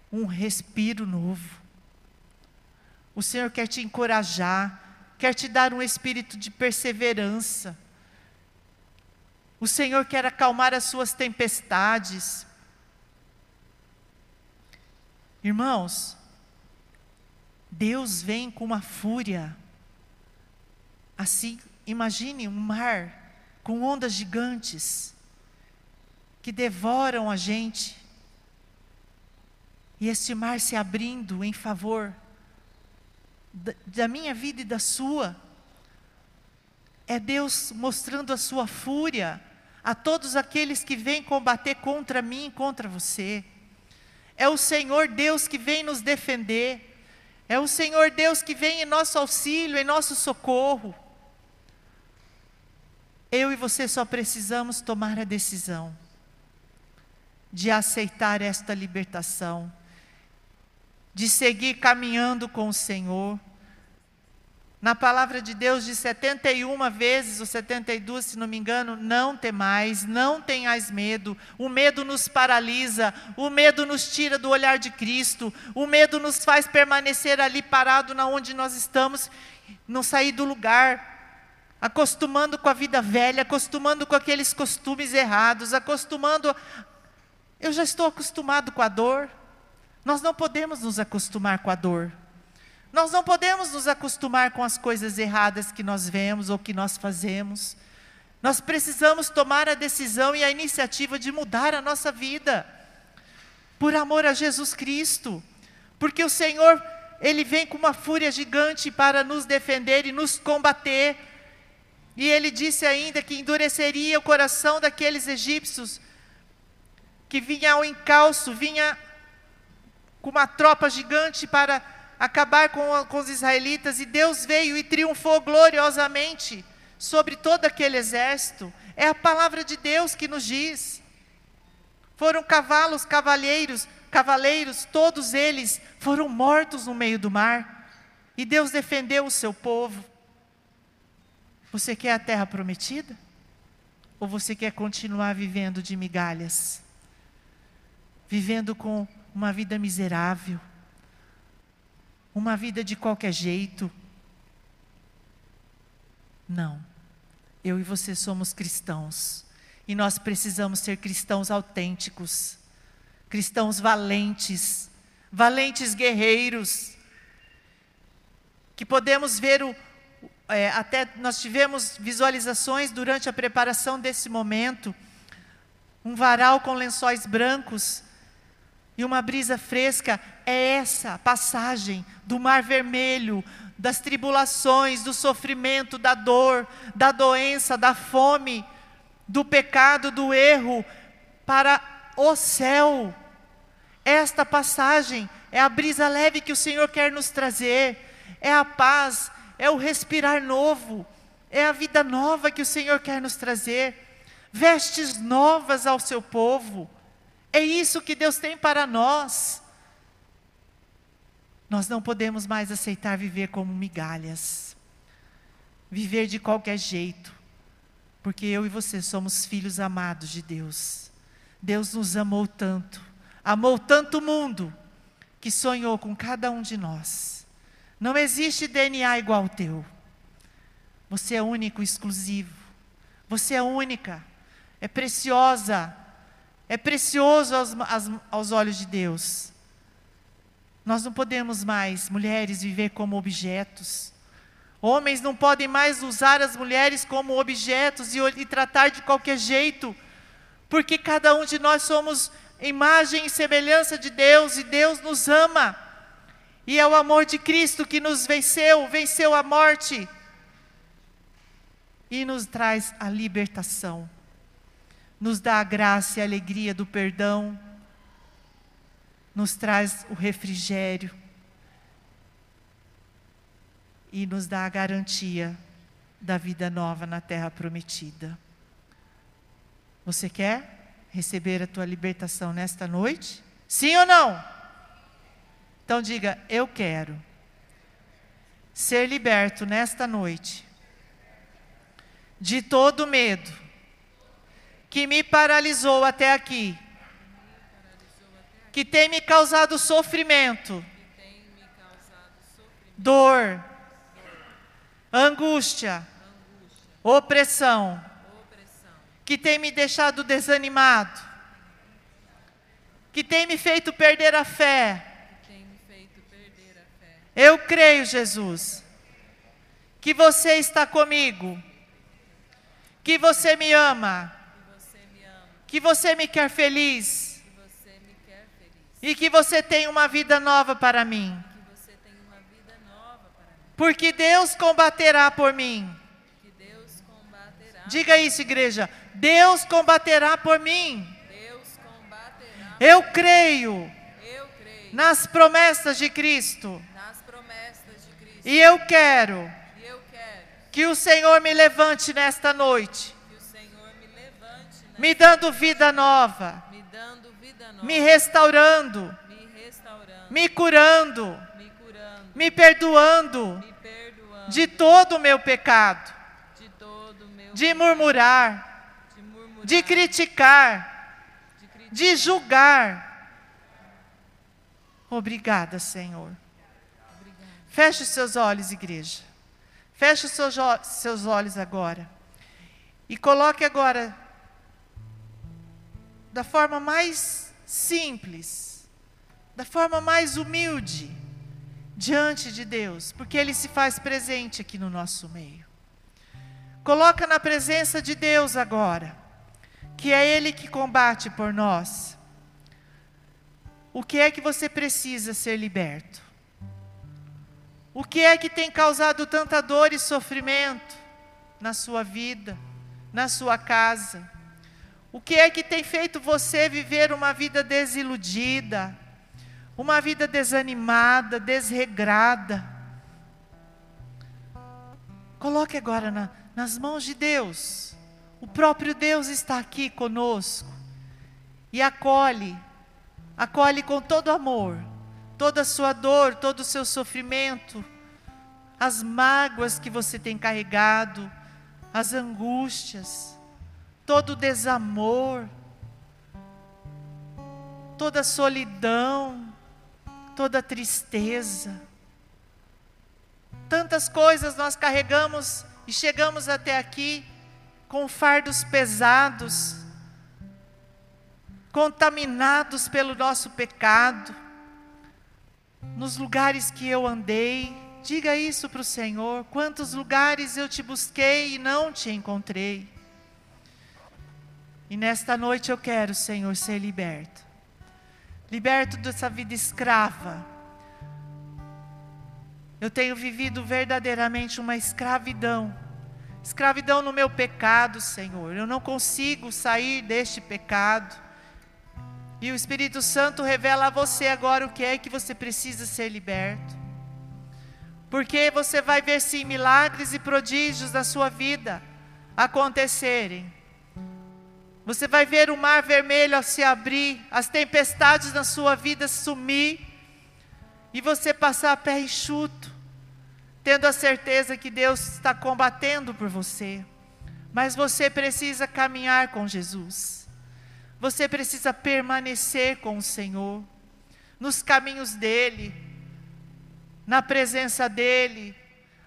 um respiro novo. O Senhor quer te encorajar, quer te dar um espírito de perseverança. O Senhor quer acalmar as suas tempestades. Irmãos, Deus vem com uma fúria. Assim, imagine um mar com ondas gigantes que devoram a gente. E este mar se abrindo em favor da, minha vida e da sua. É Deus mostrando a sua fúria a todos aqueles que vêm combater contra mim contra você. É o Senhor Deus que vem nos defender. É o Senhor Deus que vem em nosso auxílio, em nosso socorro. Eu e você só precisamos tomar a decisão de aceitar esta libertação, de seguir caminhando com o Senhor. Na palavra de Deus, de 71 vezes, ou 72, se não me engano, não temais, não tenhais medo. O medo nos paralisa, o medo nos tira do olhar de Cristo, o medo nos faz permanecer ali parado na onde nós estamos, não sair do lugar, acostumando com a vida velha, acostumando com aqueles costumes errados, acostumando. Eu já estou acostumado com a dor. Nós não podemos nos acostumar com a dor. Nós não podemos nos acostumar com as coisas erradas que nós vemos ou que nós fazemos. Nós precisamos tomar a decisão e a iniciativa de mudar a nossa vida, por amor a Jesus Cristo, porque o Senhor, Ele vem com uma fúria gigante para nos defender e nos combater. E Ele disse ainda que endureceria o coração daqueles egípcios, que vinha ao encalço, vinha com uma tropa gigante para acabar com, com os israelitas, e Deus veio e triunfou gloriosamente sobre todo aquele exército. É a palavra de Deus que nos diz. Foram cavalos, cavaleiros, cavaleiros, todos eles foram mortos no meio do mar. E Deus defendeu o seu povo. Você quer a terra prometida? Ou você quer continuar vivendo de migalhas? Vivendo com uma vida miserável? Uma vida de qualquer jeito. Não. Eu e você somos cristãos. E nós precisamos ser cristãos autênticos, cristãos valentes, valentes guerreiros, que podemos ver o. É, até nós tivemos visualizações durante a preparação desse momento, um varal com lençóis brancos e uma brisa fresca é essa passagem do Mar Vermelho, das tribulações, do sofrimento, da dor, da doença, da fome, do pecado, do erro, para o céu. Esta passagem é a brisa leve que o Senhor quer nos trazer, é a paz, é o respirar novo, é a vida nova que o Senhor quer nos trazer, vestes novas ao seu povo. É isso que Deus tem para nós. Nós não podemos mais aceitar viver como migalhas, viver de qualquer jeito, porque eu e você somos filhos amados de Deus. Deus nos amou tanto, amou tanto o mundo, que sonhou com cada um de nós. Não existe DNA igual ao teu. Você é único, exclusivo. Você é única, é preciosa, é precioso aos, aos, olhos de Deus. Nós não podemos mais, mulheres, viver como objetos. Homens não podem mais usar as mulheres como objetos e, e tratar de qualquer jeito, porque cada um de nós somos imagem e semelhança de Deus e Deus nos ama. E é o amor de Cristo que nos venceu, venceu a morte e nos traz a libertação nos dá a graça e a alegria do perdão, nos traz o refrigério e nos dá a garantia da vida nova na terra prometida. Você quer receber a tua libertação nesta noite? Sim ou não? Então diga: Eu quero ser liberto nesta noite de todo medo que me paralisou até aqui, que tem me causado sofrimento, dor, angústia, opressão, que tem me deixado desanimado, que tem me feito perder a fé. Eu creio, Jesus, que você está comigo, que você me ama, que você me quer feliz e que você tem uma vida nova para mim. Porque Deus combaterá por mim. Diga isso, igreja. Deus combaterá por mim. Eu creio nas promessas de Cristo. E eu quero que o Senhor me levante nesta noite, me dando vida nova, me restaurando, me curando, me perdoando. De todo o meu pecado, de murmurar, de criticar, de julgar. Obrigada, Senhor. Feche os seus olhos, igreja. Feche os seus, seus olhos agora. E coloque agora, da forma mais simples, da forma mais humilde, diante de Deus, porque Ele se faz presente aqui no nosso meio. Coloca na presença de Deus agora, que é Ele que combate por nós. O que é que você precisa ser liberto? O que é que tem causado tanta dor e sofrimento na sua vida, na sua casa? O que é que tem feito você viver uma vida desiludida, uma vida desanimada, desregrada? Coloque agora na- nas mãos de Deus. O próprio Deus está aqui conosco e acolhe, acolhe com todo amor toda a sua dor, todo o seu sofrimento, as mágoas que você tem carregado, as angústias, todo desamor, toda solidão, toda tristeza. Tantas coisas nós carregamos e chegamos até aqui com fardos pesados, contaminados pelo nosso pecado nos lugares que eu andei, diga isso para o Senhor. Quantos lugares eu te busquei e não te encontrei. E nesta noite eu quero, Senhor, ser liberto. Liberto dessa vida escrava. Eu tenho vivido verdadeiramente uma escravidão. Escravidão no meu pecado, Senhor. Eu não consigo sair deste pecado. E o Espírito Santo revela a você agora o que é que você precisa ser liberto. Porque você vai ver sim milagres e prodígios na sua vida acontecerem. Você vai ver o mar vermelho se abrir, as tempestades na sua vida sumir, e você passar a pé enxuto, tendo a certeza que Deus está combatendo por você. Mas você precisa caminhar com Jesus. Você precisa permanecer com o Senhor, nos caminhos dEle, na presença dEle,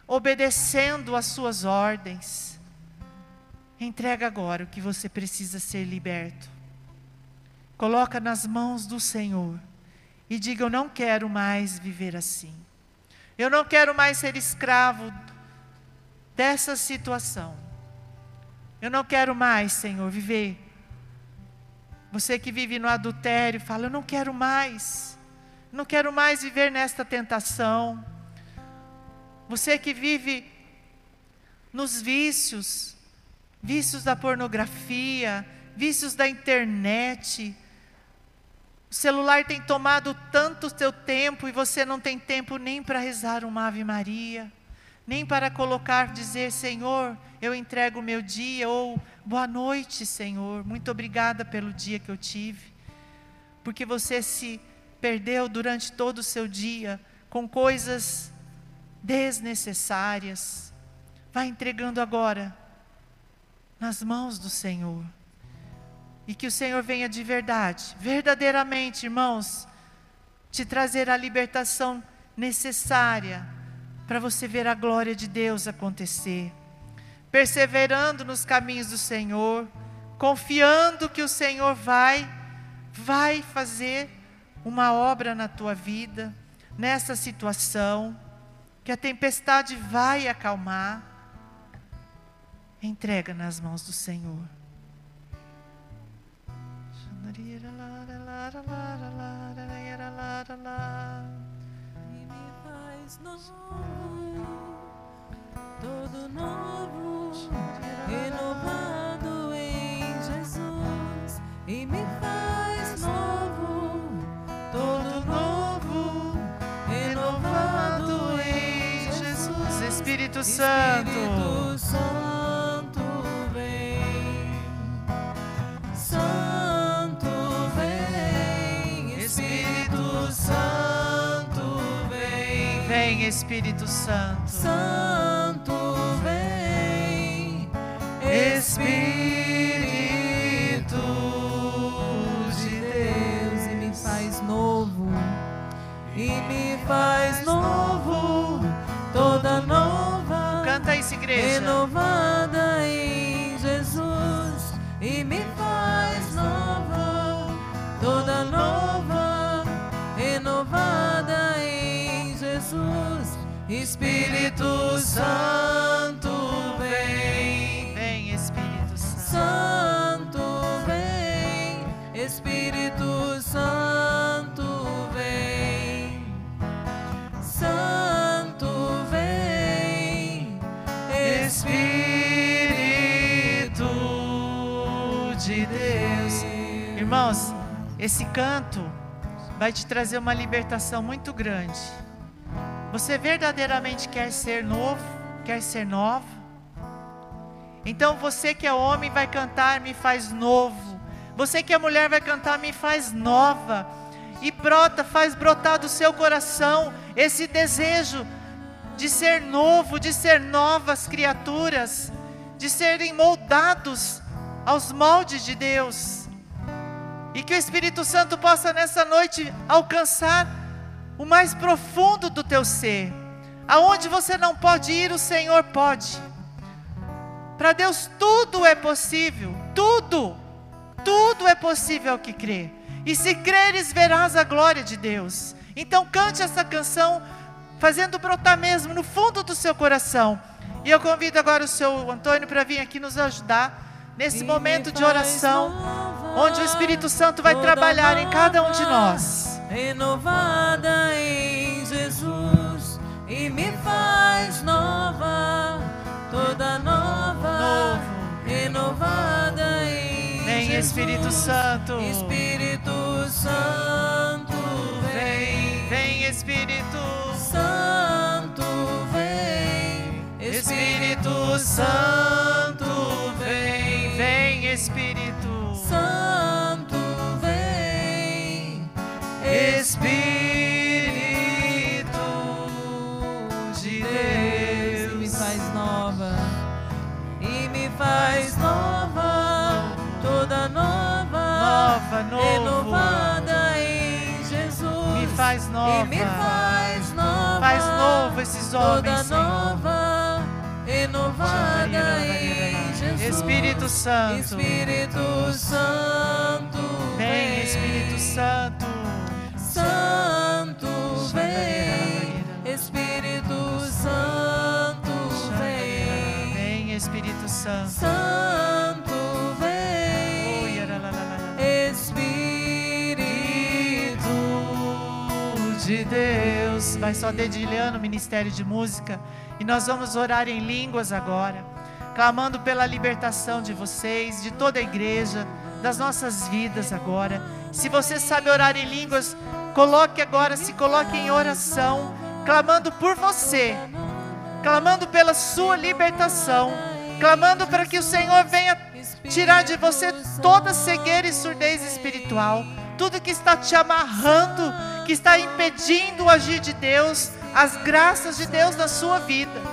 obedecendo às suas ordens. Entrega agora o que você precisa ser liberto. Coloca nas mãos do Senhor e diga: Eu não quero mais viver assim. Eu não quero mais ser escravo dessa situação. Eu não quero mais, Senhor, viver você que vive no adultério, fala: Eu não quero mais, não quero mais viver nesta tentação. Você que vive nos vícios, vícios da pornografia, vícios da internet. O celular tem tomado tanto teu tempo e você não tem tempo nem para rezar uma Ave Maria, nem para colocar, dizer: Senhor, eu entrego o meu dia, ou boa noite, Senhor, muito obrigada pelo dia que eu tive, porque você se perdeu durante todo o seu dia com coisas desnecessárias. Vai entregando agora nas mãos do Senhor. E que o Senhor venha de verdade, verdadeiramente, irmãos, te trazer a libertação necessária para você ver a glória de Deus acontecer. Perseverando nos caminhos do Senhor, confiando que o Senhor vai vai fazer uma obra na tua vida, nessa situação, que a tempestade vai acalmar. Entrega nas mãos do Senhor. E me faz novo, todo novo, renovado em Jesus. E me faz novo, todo novo, renovado em Jesus. Espírito Santo. Espírito Santo Santo vem, Vem, Espírito Santo. Santo vem, Espírito de Deus e me faz novo, e me faz novo, toda nova. Canta isso, igreja. renovada Espírito Santo vem, Vem, Espírito Santo. Santo vem, Espírito Santo vem, Santo vem, Espírito de Deus. Irmãos, esse canto vai te trazer uma libertação muito grande. Você verdadeiramente quer ser novo? Quer ser nova? Então você que é homem vai cantar Me Faz Novo. Você que é mulher vai cantar Me Faz Nova. E brota, faz brotar do seu coração esse desejo de ser novo, de ser novas criaturas, de serem moldados aos moldes de Deus. E que o Espírito Santo possa nessa noite alcançar o mais profundo do teu ser. Aonde você não pode ir, o Senhor pode. Para Deus tudo é possível, tudo, tudo é possível ao que crê. E se creres, verás a glória de Deus. Então cante essa canção, fazendo brotar mesmo no fundo do seu coração. E eu convido agora o seu Antônio para vir aqui nos ajudar nesse momento de oração, onde o Espírito Santo vai trabalhar em cada um de nós. Renovada em Jesus e me faz nova, toda nova, Novo. renovada em Vem, Jesus. Espírito Santo. Espírito Santo vem, Vem, Espírito. Santo vem, Espírito Santo, vem, vem, Espírito. Espírito de Deus e me faz nova e me faz nova, toda nova, Nova, novo. renovada em Jesus. Me faz e nova. me faz nova, Faz novo esses toda homens, Senhor. nova, renovada em Jesus. Espírito Santo. Espírito Santo Vem, Espírito Santo. Santo vem, Espírito Santo vem, Vem, Espírito Santo. Santo vem. Espírito de Deus. Vai só dedilhando o ministério de música. E nós vamos orar em línguas agora, clamando pela libertação de vocês, de toda a igreja, das nossas vidas agora. Se você sabe orar em línguas, coloque agora, se coloque em oração, clamando por você, clamando pela sua libertação, clamando para que o Senhor venha tirar de você toda cegueira e surdez espiritual, tudo que está te amarrando, que está impedindo o agir de Deus, as graças de Deus na sua vida.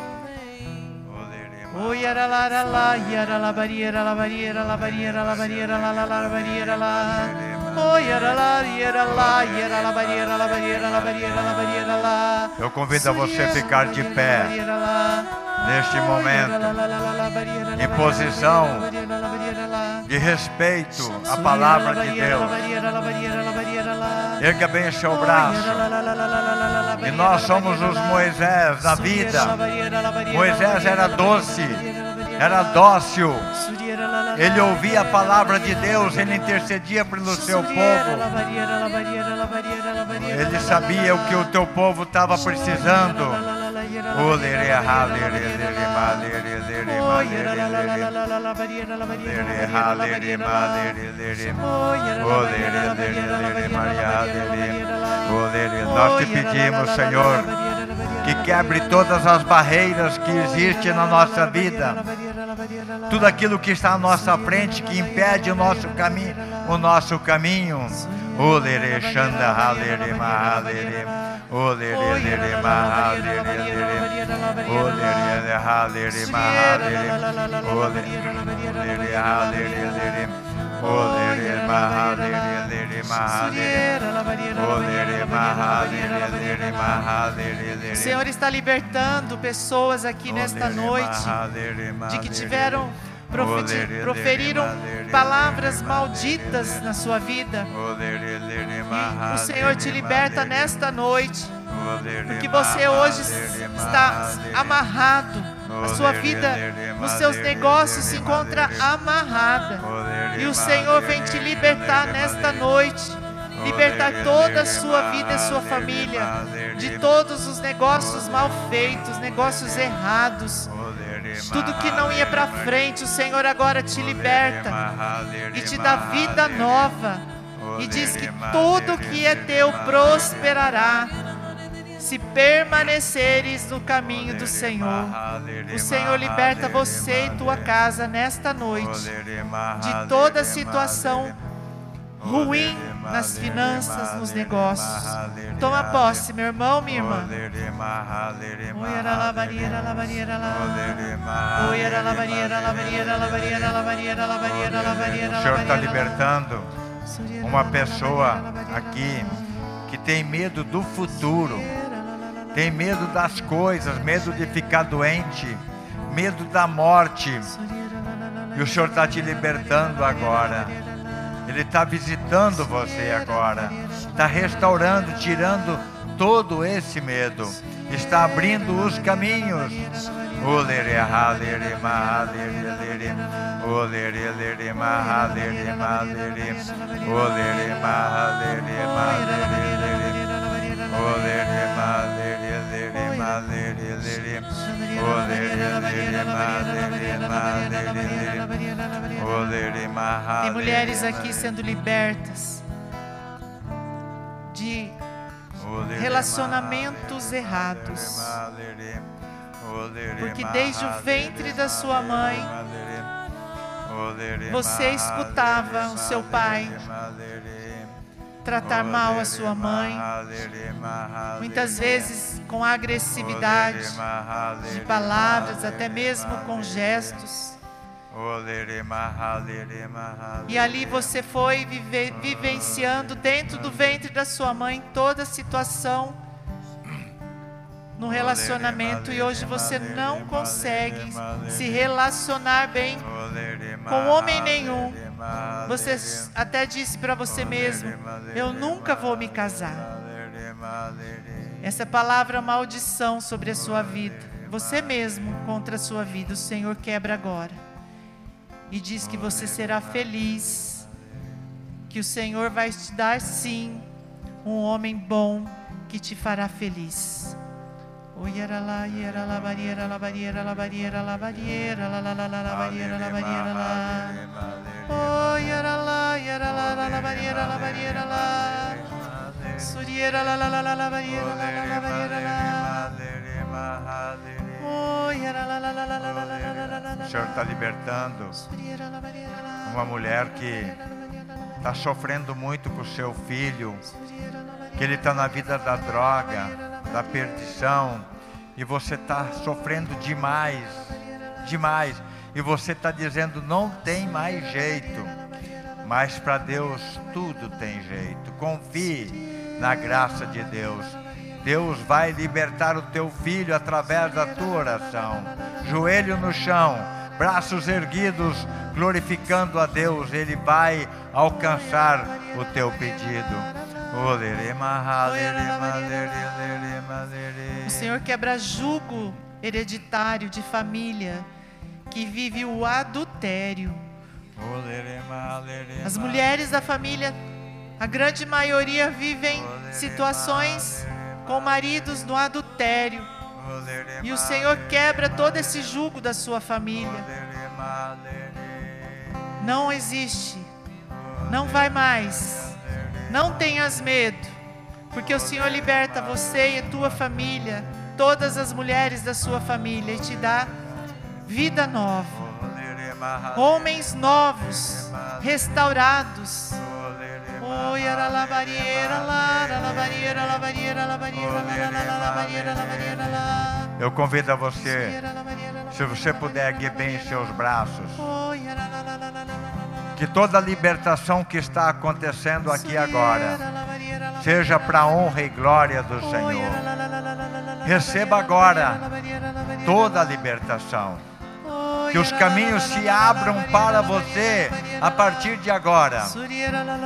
Oh, yara la la la, yara la bariera la bariera la bariera la bariera la la la bariera la. Oh, yara la, yara la, yara la bariera la bariera la bariera la bariera la. Eu convido a você ficar de pé neste momento, em posição de respeito à palavra de Deus. Erga bem seu braço. E nós somos os Moisés da vida. Moisés era doce, era dócil. Ele ouvia a palavra de Deus, ele intercedia pelo seu povo. Ele sabia o que o teu povo estava precisando. Nós te pedimos, Senhor, que quebre todas as barreiras que existem na nossa vida. Tudo aquilo que está à nossa frente que impede o nosso caminho, o nosso caminho. Olere, shanda, halere, mahalere, olere, lere, mahalere, lere, olere, halere, mahalere, olere, halere, lere, olere, mahalere, lere, mahalere, olere, mahalere, lere, mahalere, lere. O Senhor está libertando pessoas aqui nesta noite de que tiveram proferiram palavras malditas na sua vida. E o Senhor te liberta nesta noite, porque você hoje está amarrado. A sua vida nos seus negócios se encontra amarrada. E o Senhor vem te libertar nesta noite. Libertar toda a sua vida e sua família de todos os negócios mal feitos, negócios errados, tudo que não ia para frente, o Senhor agora te liberta e te dá vida nova. E diz que tudo que é teu prosperará se permaneceres no caminho do Senhor. O Senhor liberta você e tua casa nesta noite de toda situação ruim nas finanças, nos negócios. Toma posse, meu irmão, minha irmã. O Senhor está libertando uma pessoa aqui que tem medo do futuro, tem medo das coisas, medo de ficar doente, medo da morte. E o Senhor está te libertando agora. Ele está visitando você agora. Está restaurando, tirando todo esse medo. Está abrindo os caminhos. Tem mulheres aqui sendo libertas de relacionamentos errados. Porque desde o ventre da sua mãe, você escutava o seu pai tratar mal a sua mãe, muitas vezes com agressividade de palavras, até mesmo com gestos. E ali você foi vive- vivenciando dentro do ventre da sua mãe toda a situação no relacionamento e hoje você não consegue se relacionar bem com homem nenhum. Você até disse para você mesmo: Eu nunca vou me casar. Essa palavra maldição sobre a sua vida, você mesmo contra a sua vida, o Senhor quebra agora. E diz que você será feliz, que o Senhor vai te dar sim um homem bom que te fará feliz. O yara lá, yara lá, barieira, lá, barieira, lá, barieira, lá, barieira, lá, lá, lá, lá, lá, barieira, lá, barieira, lá. Oh, yara lá, yara lá, lá, lá, barieira, lá, barieira, lá. Suriera, lá, lá, barieira, lá, lá, lá, barieira, lá. Oh, yara lá, lá, lá, lá, lá, lá, lá, lá, lá, lá, lá, O Senhor está libertando uma mulher que está sofrendo muito com o seu filho, que ele está na vida da droga, da perdição, e você está sofrendo demais. demais. E você está dizendo, não tem mais jeito. Mas para Deus tudo tem jeito. Confie na graça de Deus. Deus vai libertar o teu filho através da tua oração. Joelho no chão, braços erguidos, glorificando a Deus, Ele vai alcançar o teu pedido. O Senhor quebra jugo hereditário de família que vive o adultério. As mulheres da família, a grande maioria vivem situações com maridos no adultério. E o Senhor quebra todo esse jugo da sua família. Não existe. Não vai mais. Não tenhas medo, porque o Senhor liberta você e a tua família, todas as mulheres da sua família, e te dá vida nova. Homens novos, restaurados. Eu convido a você, se você puder, erguer bem seus braços que toda a libertação que está acontecendo aqui agora seja para honra e glória do Senhor. Receba agora toda a libertação. Que os caminhos se abram para você a partir de agora.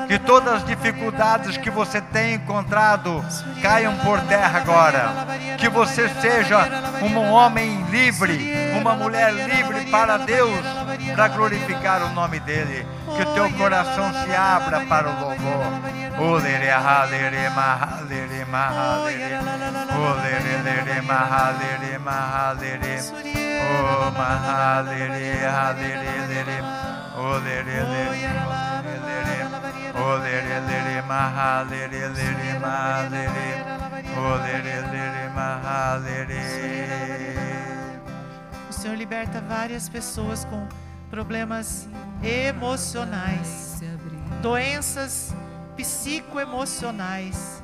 Que todas as dificuldades que você tem encontrado caiam por terra agora. Que você seja um homem livre, uma mulher livre para Deus, para glorificar o nome dEle. Que o teu coração se abra para o louvor. Olere, halere, mahalere, mahalere. Olere, lere, mahalere, mahalere. Oh, mahalere, halere, lere. Olere, lere, lere. Olere, lere, mahalere, lere, mahalere. Olere, lere, mahalere. O Senhor liberta várias pessoas com problemas emocionais, doenças psicoemocionais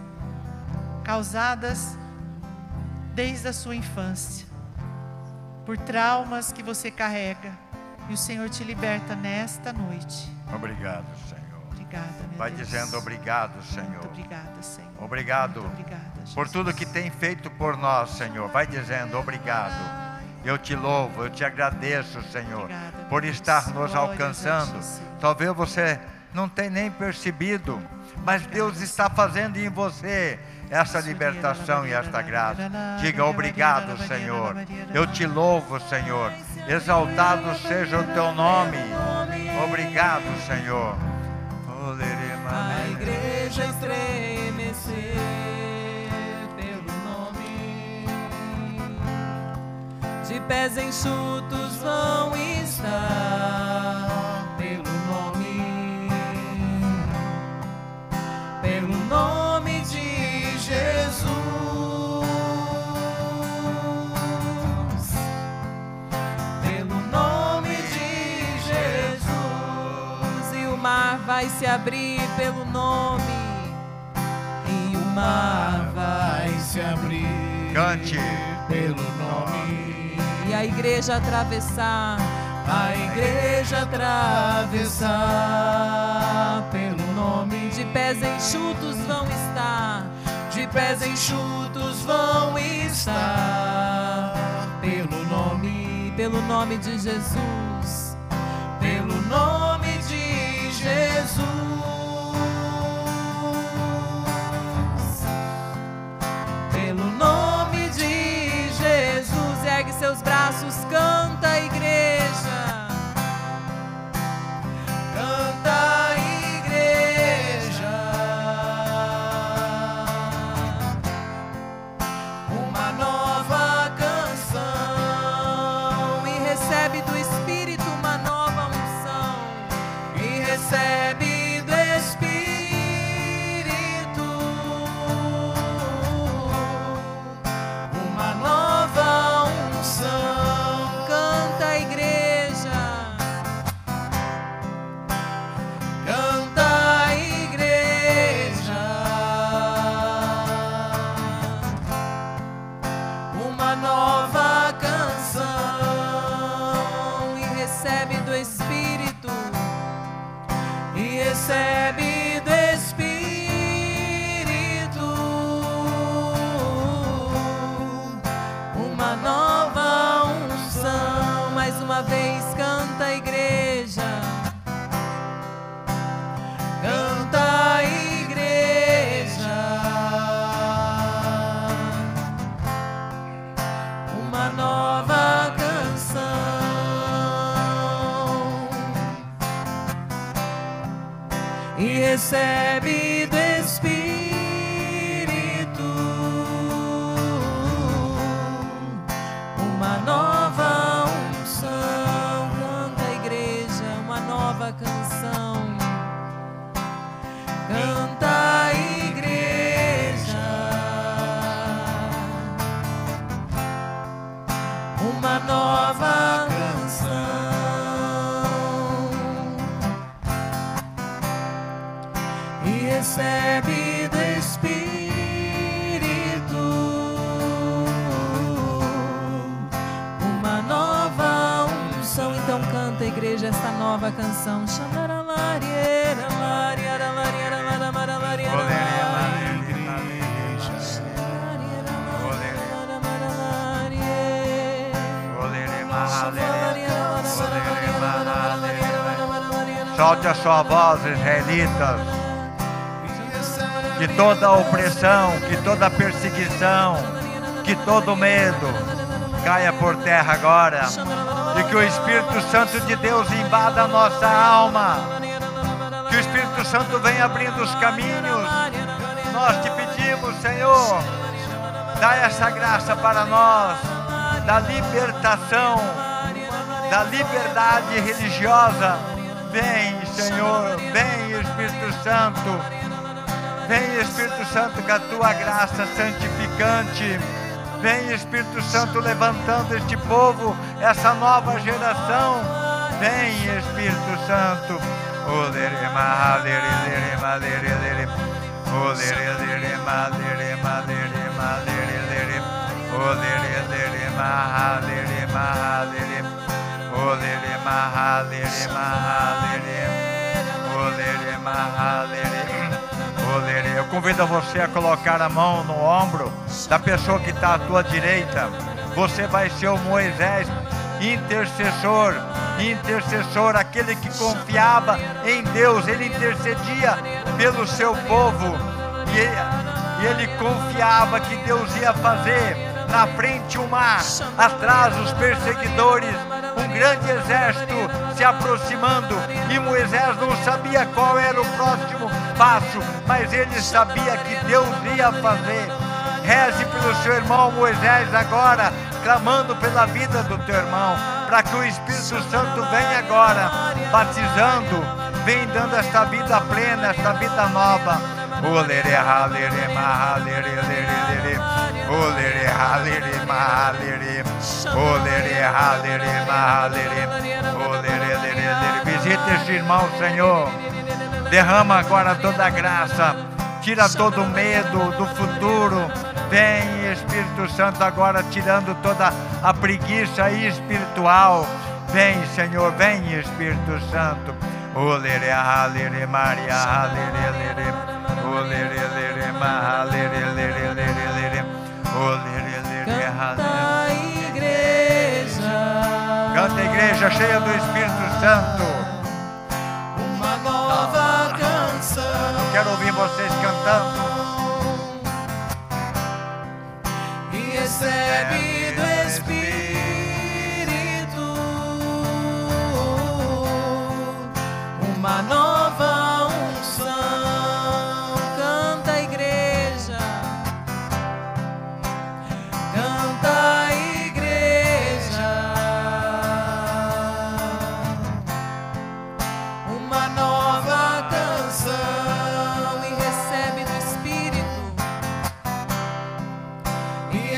causadas desde a sua infância, por traumas que você carrega. E o Senhor te liberta nesta noite. Obrigado, Senhor. Obrigada, Vai Deus. dizendo obrigado, Muito Senhor. obrigada, Senhor. Obrigado Muito obrigada, por tudo que tem feito por nós, Senhor. Vai dizendo obrigado. Eu te louvo, eu te agradeço, Senhor, por estar nos alcançando. Talvez você não tenha nem percebido, mas Deus está fazendo em você essa libertação e esta graça. Diga obrigado, Senhor. Eu te louvo, Senhor. Exaltado seja o teu nome. Obrigado, Senhor. A igreja estremecer de pés enxutos vão estar pelo nome, pelo nome de Jesus. Pelo nome de Jesus e o mar vai se abrir pelo nome e o mar vai se abrir Cante. pelo nome. E a igreja atravessar a igreja atravessar. Pelo nome de pés enxutos vão estar de pés enxutos vão estar. Pelo nome pelo nome de Jesus pelo nome de Jesus E nova canção. Solte a sua voz, israelitas. Que toda opressão, que toda perseguição, que todo medo caia por terra agora. E que o Espírito Santo de Deus invada a nossa alma. Que o Espírito Santo venha abrindo os caminhos. Nós te pedimos, Senhor, dá essa graça para nós, da libertação, da liberdade religiosa. Vem, Senhor, vem, Espírito Santo. Vem, Espírito Santo, com a tua graça santificante. Vem, Espírito Santo, levantando este povo, essa nova geração. Vem, Espírito Santo. Olerema, Eu convido você a colocar a mão no ombro da pessoa que está à tua direita. Você vai ser o Moisés, intercessor, intercessor, aquele que confiava em Deus, ele intercedia pelo seu povo e ele, e ele confiava que Deus ia fazer na frente o mar, atrás os perseguidores, um grande exército se aproximando e Moisés não sabia qual era o próximo passo, mas ele sabia que Deus ia fazer. Reze pelo seu irmão Moisés agora, clamando pela vida do teu irmão, para que o Espírito Santo venha agora, batizando, vem dando esta vida plena, esta vida nova. Visita este irmão, Senhor. Derrama agora toda a graça. Tira todo o medo do futuro. Vem, Espírito Santo, agora tirando toda a preguiça espiritual. Vem, Senhor, vem, Espírito Santo. Olere, halere, Maria, halere, lere. Olere, lere, mahalere, lere, lere, lere. Olere, lere, halere. Canta a igreja. Canta a igreja cheia do Espírito Santo. Quero ouvir vocês cantando. E recebe do Espírito uma nova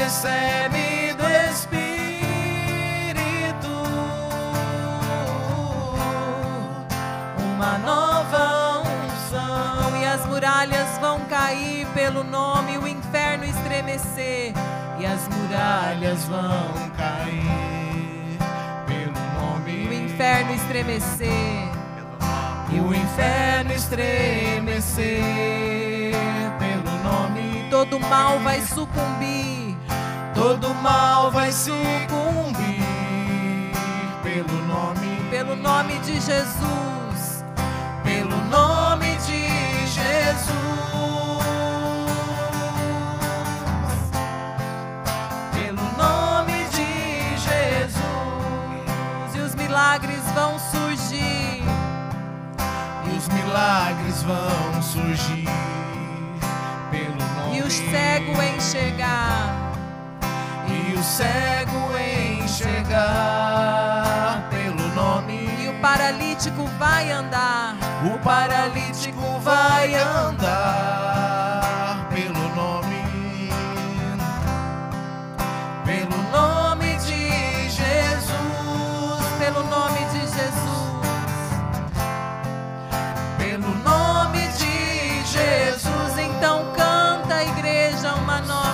recebe do Espírito uma nova unção e as muralhas vão cair pelo nome, o inferno estremecer e as muralhas vão cair pelo o nome inferno estremecer. E o inferno estremecer pelo nome. Todo mal vai sucumbir. Todo mal vai sucumbir pelo nome. Pelo nome de Jesus. Pelo nome de Jesus. Pelo nome de Jesus. E os milagres vão surgir. E os milagres vão surgir pelo nome. E o cego enxergar. Cego enxergar pelo nome. E o paralítico vai andar. O paralítico vai andar pelo nome. Pelo nome de Jesus. Pelo nome de Jesus. Pelo nome de Jesus. Então canta, igreja, uma nova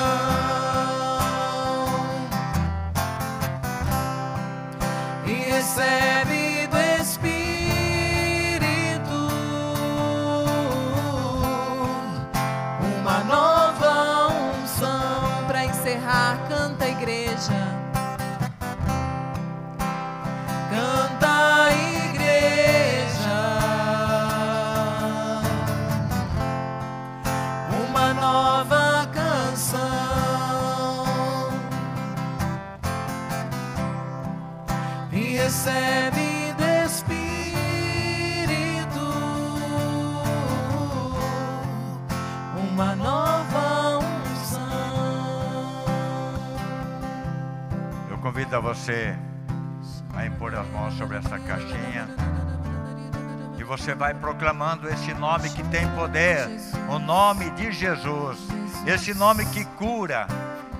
canção. E recebe do convido a você a impor as mãos sobre essa caixinha. E você vai proclamando esse nome que tem poder, o nome de Jesus. Esse nome que cura,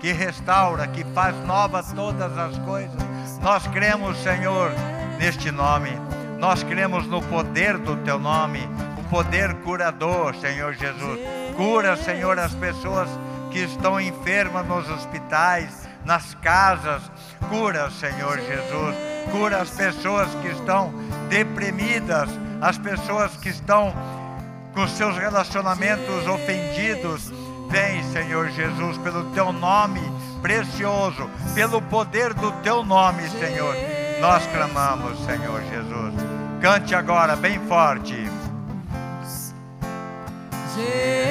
que restaura, que faz nova todas as coisas. Nós cremos, Senhor, neste nome. Nós cremos no poder do teu nome, o poder curador, Senhor Jesus. Cura, Senhor, as pessoas que estão enfermas nos hospitais, nas casas. Cura, Senhor Jesus. Cura as pessoas que estão deprimidas, as pessoas que estão com seus relacionamentos ofendidos. Vem, Senhor Jesus, pelo teu nome precioso, pelo poder do teu nome, Senhor. Nós clamamos, Senhor Jesus. Cante agora bem forte. Jesus.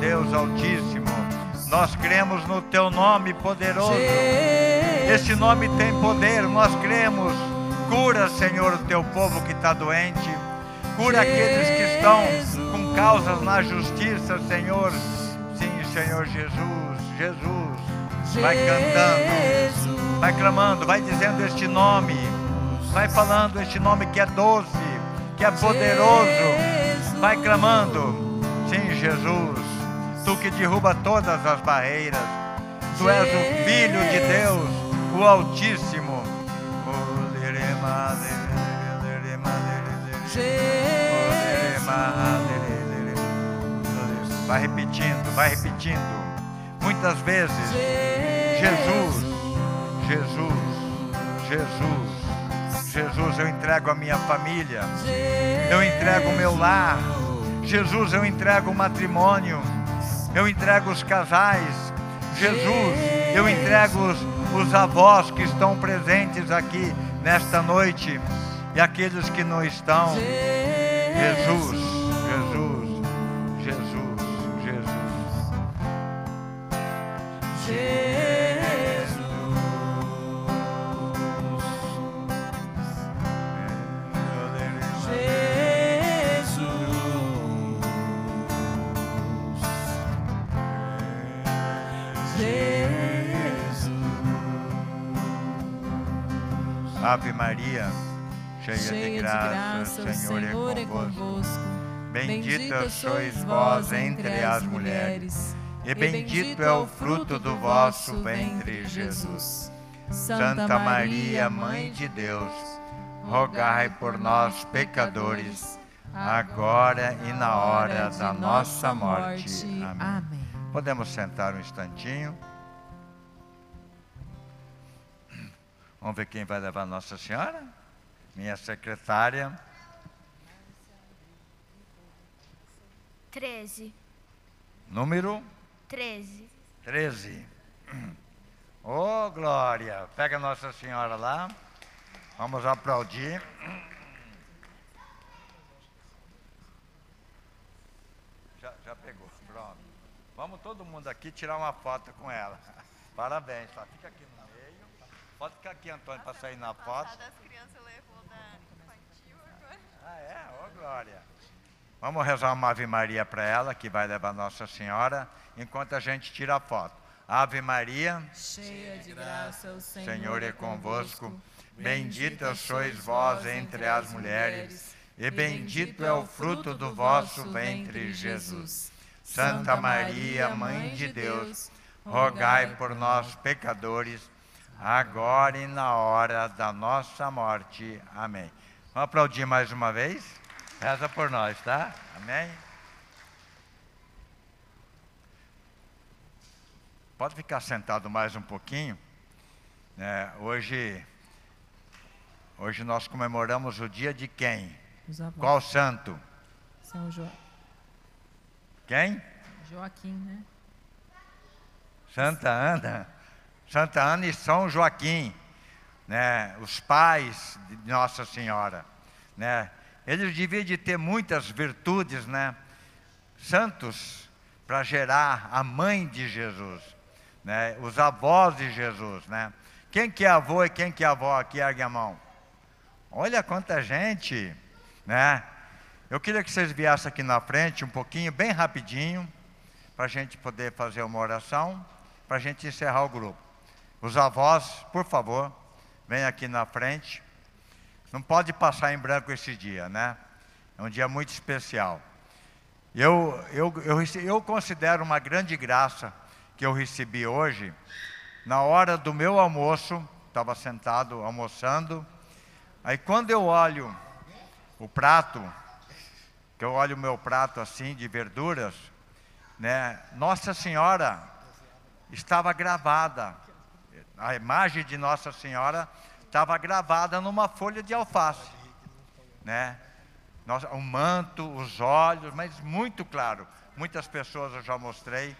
Deus Altíssimo. Nós cremos no teu nome poderoso. Esse nome tem poder, nós cremos. Cura, Senhor, o teu povo que está doente. Cura aqueles que estão com causas na justiça, Senhor. Sim, Senhor Jesus, Jesus. Vai cantando, vai clamando, vai dizendo este nome. Vai falando este nome que é doce, que é poderoso. Vai clamando. Sim, Jesus. Tu que derruba todas as barreiras. Tu és o Filho de Deus, o Altíssimo. Vai repetindo, vai repetindo. Muitas vezes, Jesus, Jesus, Jesus, Jesus, eu entrego a minha família, eu entrego o meu lar. Jesus, eu entrego o matrimônio, eu entrego os casais. Jesus, eu entrego os, os avós que estão presentes aqui nesta noite e aqueles que não estão. Jesus, Jesus, Ave Maria, cheia, Cheia de graça, o Senhor, é convosco. convosco. Bendita sois vós entre as mulheres, e bendito é o fruto do vosso ventre, Jesus. Santa Maria, Mãe de Deus, rogai por nós, pecadores, agora e na hora da nossa morte. Amém. Podemos sentar um instantinho. Vamos ver quem vai levar Nossa Senhora? Minha secretária. 13. Número 13. 13. Ô, oh, Glória! Pega Nossa Senhora lá. Vamos aplaudir. Já, já pegou, pronto. Vamos todo mundo aqui tirar uma foto com ela. [LAUGHS] Parabéns, tá? Fica aqui no meio. Pode ficar aqui, Antônio, para sair na foto. das crianças levou da infantil agora. Ah, é? Ô, Glória. Vamos rezar uma Ave Maria para ela, que vai levar Nossa Senhora, enquanto a gente tira a foto. Ave Maria, cheia de graça, o Senhor, Senhor é convosco. Bendita sois vós entre as mulheres, e bendito é o fruto do vosso ventre, Jesus. Santa Maria, Mãe de Deus, rogai por nós, pecadores, agora e na hora da nossa morte. Amém. Vamos aplaudir mais uma vez? Reza por nós, tá? Amém? Pode ficar sentado mais um pouquinho. É, hoje, hoje nós comemoramos o dia de quem? Qual santo? São jo... Quem? Joaquim, né? Santa Ana. Santa Ana e São Joaquim, né? Os pais de Nossa Senhora, né? Eles deviam de ter muitas virtudes, né? Santos para gerar a mãe de Jesus, né? Os avós de Jesus, né? Quem que é avô e quem que é avó aqui, ergue a mão. Olha quanta gente, né? Eu queria que vocês viessem aqui na frente um pouquinho, bem rapidinho, para a gente poder fazer uma oração, para a gente encerrar o grupo. Os avós, por favor, venham aqui na frente. Não pode passar em branco esse dia, né? É um dia muito especial. Eu, eu, eu, eu considero uma grande graça que eu recebi hoje. Na hora do meu almoço, estava sentado almoçando. Aí quando eu olho o prato, que eu olho o meu prato assim de verduras, né? Nossa Senhora estava gravada. A imagem de Nossa Senhora estava gravada numa folha de alface, né? O manto, os olhos, mas muito claro. Muitas pessoas eu já mostrei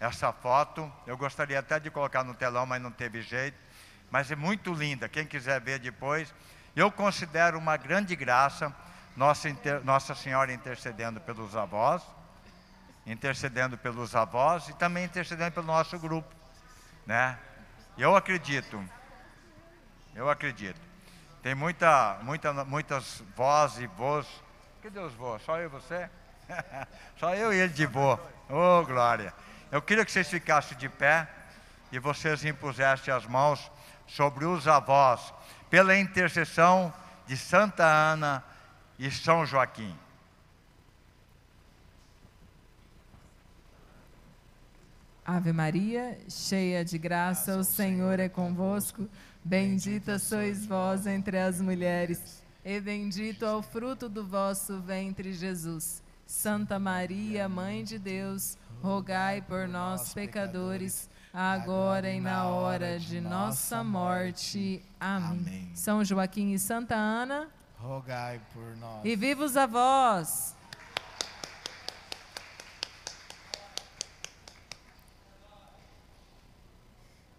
essa foto. Eu gostaria até de colocar no telão, mas não teve jeito. Mas é muito linda. Quem quiser ver depois, eu considero uma grande graça Nossa, Nossa Senhora intercedendo pelos avós, intercedendo pelos avós e também intercedendo pelo nosso grupo, né? Eu acredito eu acredito. Tem muita, muita, muitas vós e vós. Cadê os vós? Só eu e você? [LAUGHS] Só eu e ele de vô. Oh, glória. Eu queria que vocês ficassem de pé e vocês impusessem as mãos sobre os avós, pela intercessão de Santa Ana e São Joaquim. Ave Maria, cheia de graça, o Senhor é convosco. Bendita sois vós entre as mulheres, e bendito é o fruto do vosso ventre, Jesus. Santa Maria, Mãe de Deus, rogai por nós, pecadores, agora e na hora de nossa morte. Amém. São Joaquim e Santa Ana, rogai por nós. E vivos a vós.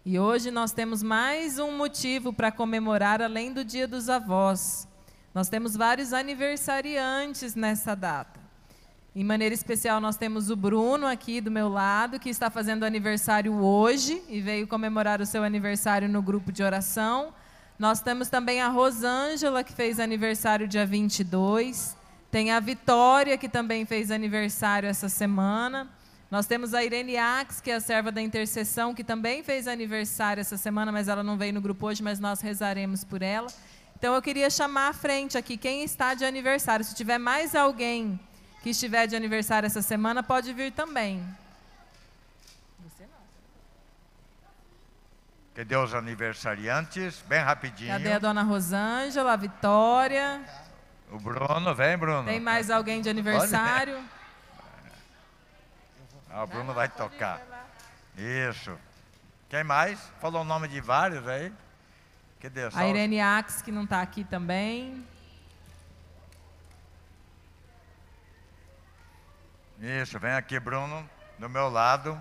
E hoje nós temos mais um motivo para comemorar além do Dia dos Avós. Nós temos vários aniversariantes nessa data. Em maneira especial, nós temos o Bruno aqui do meu lado, que está fazendo aniversário hoje e veio comemorar o seu aniversário no grupo de oração. Nós temos também a Rosângela, que fez aniversário dia 22. Tem a Vitória, que também fez aniversário essa semana. Nós temos a Irene Ax, que é a serva da intercessão, que também fez aniversário essa semana, mas ela não veio no grupo hoje, mas nós rezaremos por ela. Então eu queria chamar à frente aqui quem está de aniversário. Se tiver mais alguém que estiver de aniversário essa semana, pode vir também. Cadê os aniversariantes? Bem rapidinho. Cadê a dona Rosângela, a Vitória? O Bruno, vem, Bruno. Tem mais alguém de aniversário? [LAUGHS] Ah, o Bruno vai tocar. Isso. Quem mais? Falou o nome de vários aí. Cadê? Só A Irene Ax, que não está aqui também. Isso, vem aqui, Bruno, do meu lado.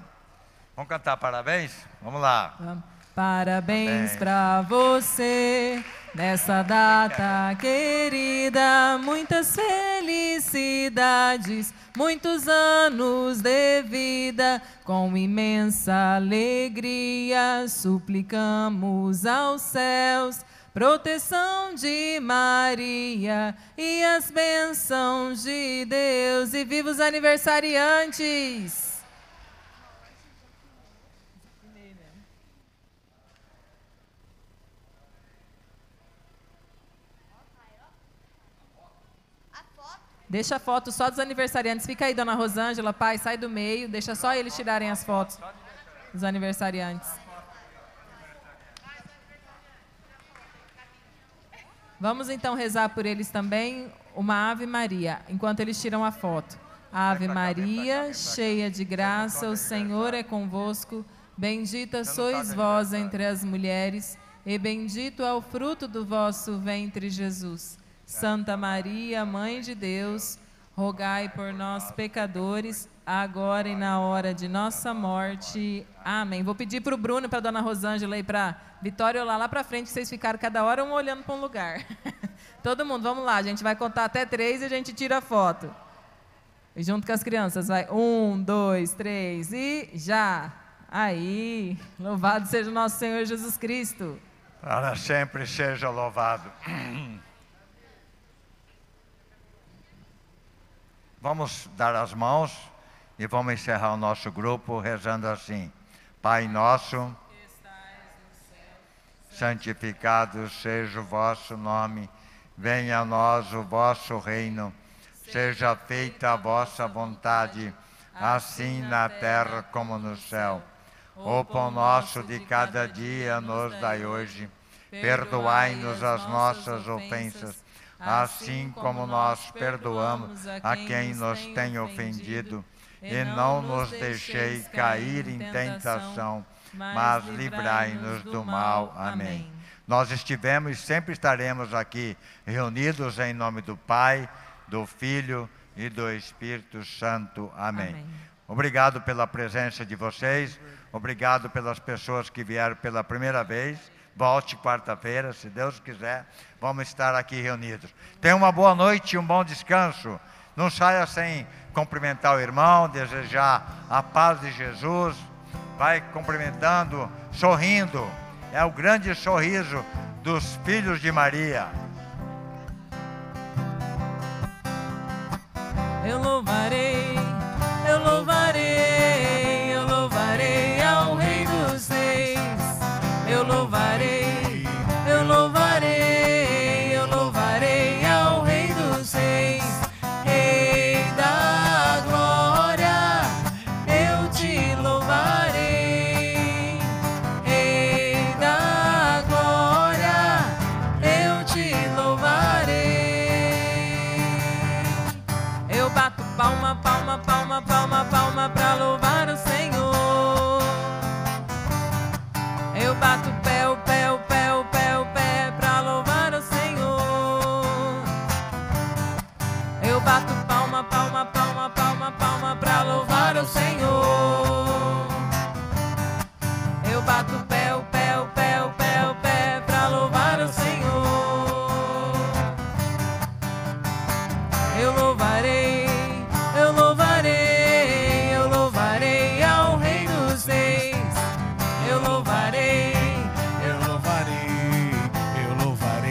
Vamos cantar parabéns? Vamos lá. Parabéns Parabéns. pra você nessa data querida, muitas felicidades, muitos anos de vida, com imensa alegria suplicamos aos céus proteção de Maria e as bênçãos de Deus e viva os aniversariantes! Deixa a foto só dos aniversariantes. Fica aí, dona Rosângela, pai, sai do meio. Deixa só eles tirarem as fotos dos aniversariantes. Vamos então rezar por eles também uma Ave Maria, enquanto eles tiram a foto. Ave Maria, cheia de graça, o Senhor é convosco. Bendita sois vós entre as mulheres, e bendito é o fruto do vosso ventre, Jesus. Santa Maria, Mãe de Deus, rogai por nós, pecadores, agora e na hora de nossa morte. Amém. Vou pedir para o Bruno para a dona Rosângela e para Vitória olhar lá para frente, vocês ficaram cada hora um olhando para um lugar. [LAUGHS] Todo mundo, vamos lá, a gente vai contar até três e a gente tira a foto. E junto com as crianças, vai. Um, dois, três e já. Aí, louvado seja o nosso Senhor Jesus Cristo. Para sempre seja louvado. [CLEARS THROAT] Vamos dar as mãos e vamos encerrar o nosso grupo rezando assim: Pai nosso, santificado seja o vosso nome, venha a nós o vosso reino, seja feita a vossa vontade, assim na terra como no céu. O pão nosso de cada dia nos dai hoje. Perdoai-nos as nossas ofensas, assim como nós perdoamos a quem nos tem ofendido. E não nos deixeis cair em tentação, mas livrai-nos do mal. Amém. Nós estivemos e sempre estaremos aqui reunidos em nome do Pai, do Filho e do Espírito Santo. Amém. Amém. Obrigado pela presença de vocês. Obrigado pelas pessoas que vieram pela primeira vez. Volte quarta-feira, se Deus quiser. Vamos estar aqui reunidos. Tenha uma boa noite e um bom descanso. Não saia sem cumprimentar o irmão, desejar a paz de Jesus. Vai cumprimentando, sorrindo. É o grande sorriso dos filhos de Maria. Eu louvarei, eu louvarei, Eu louvarei,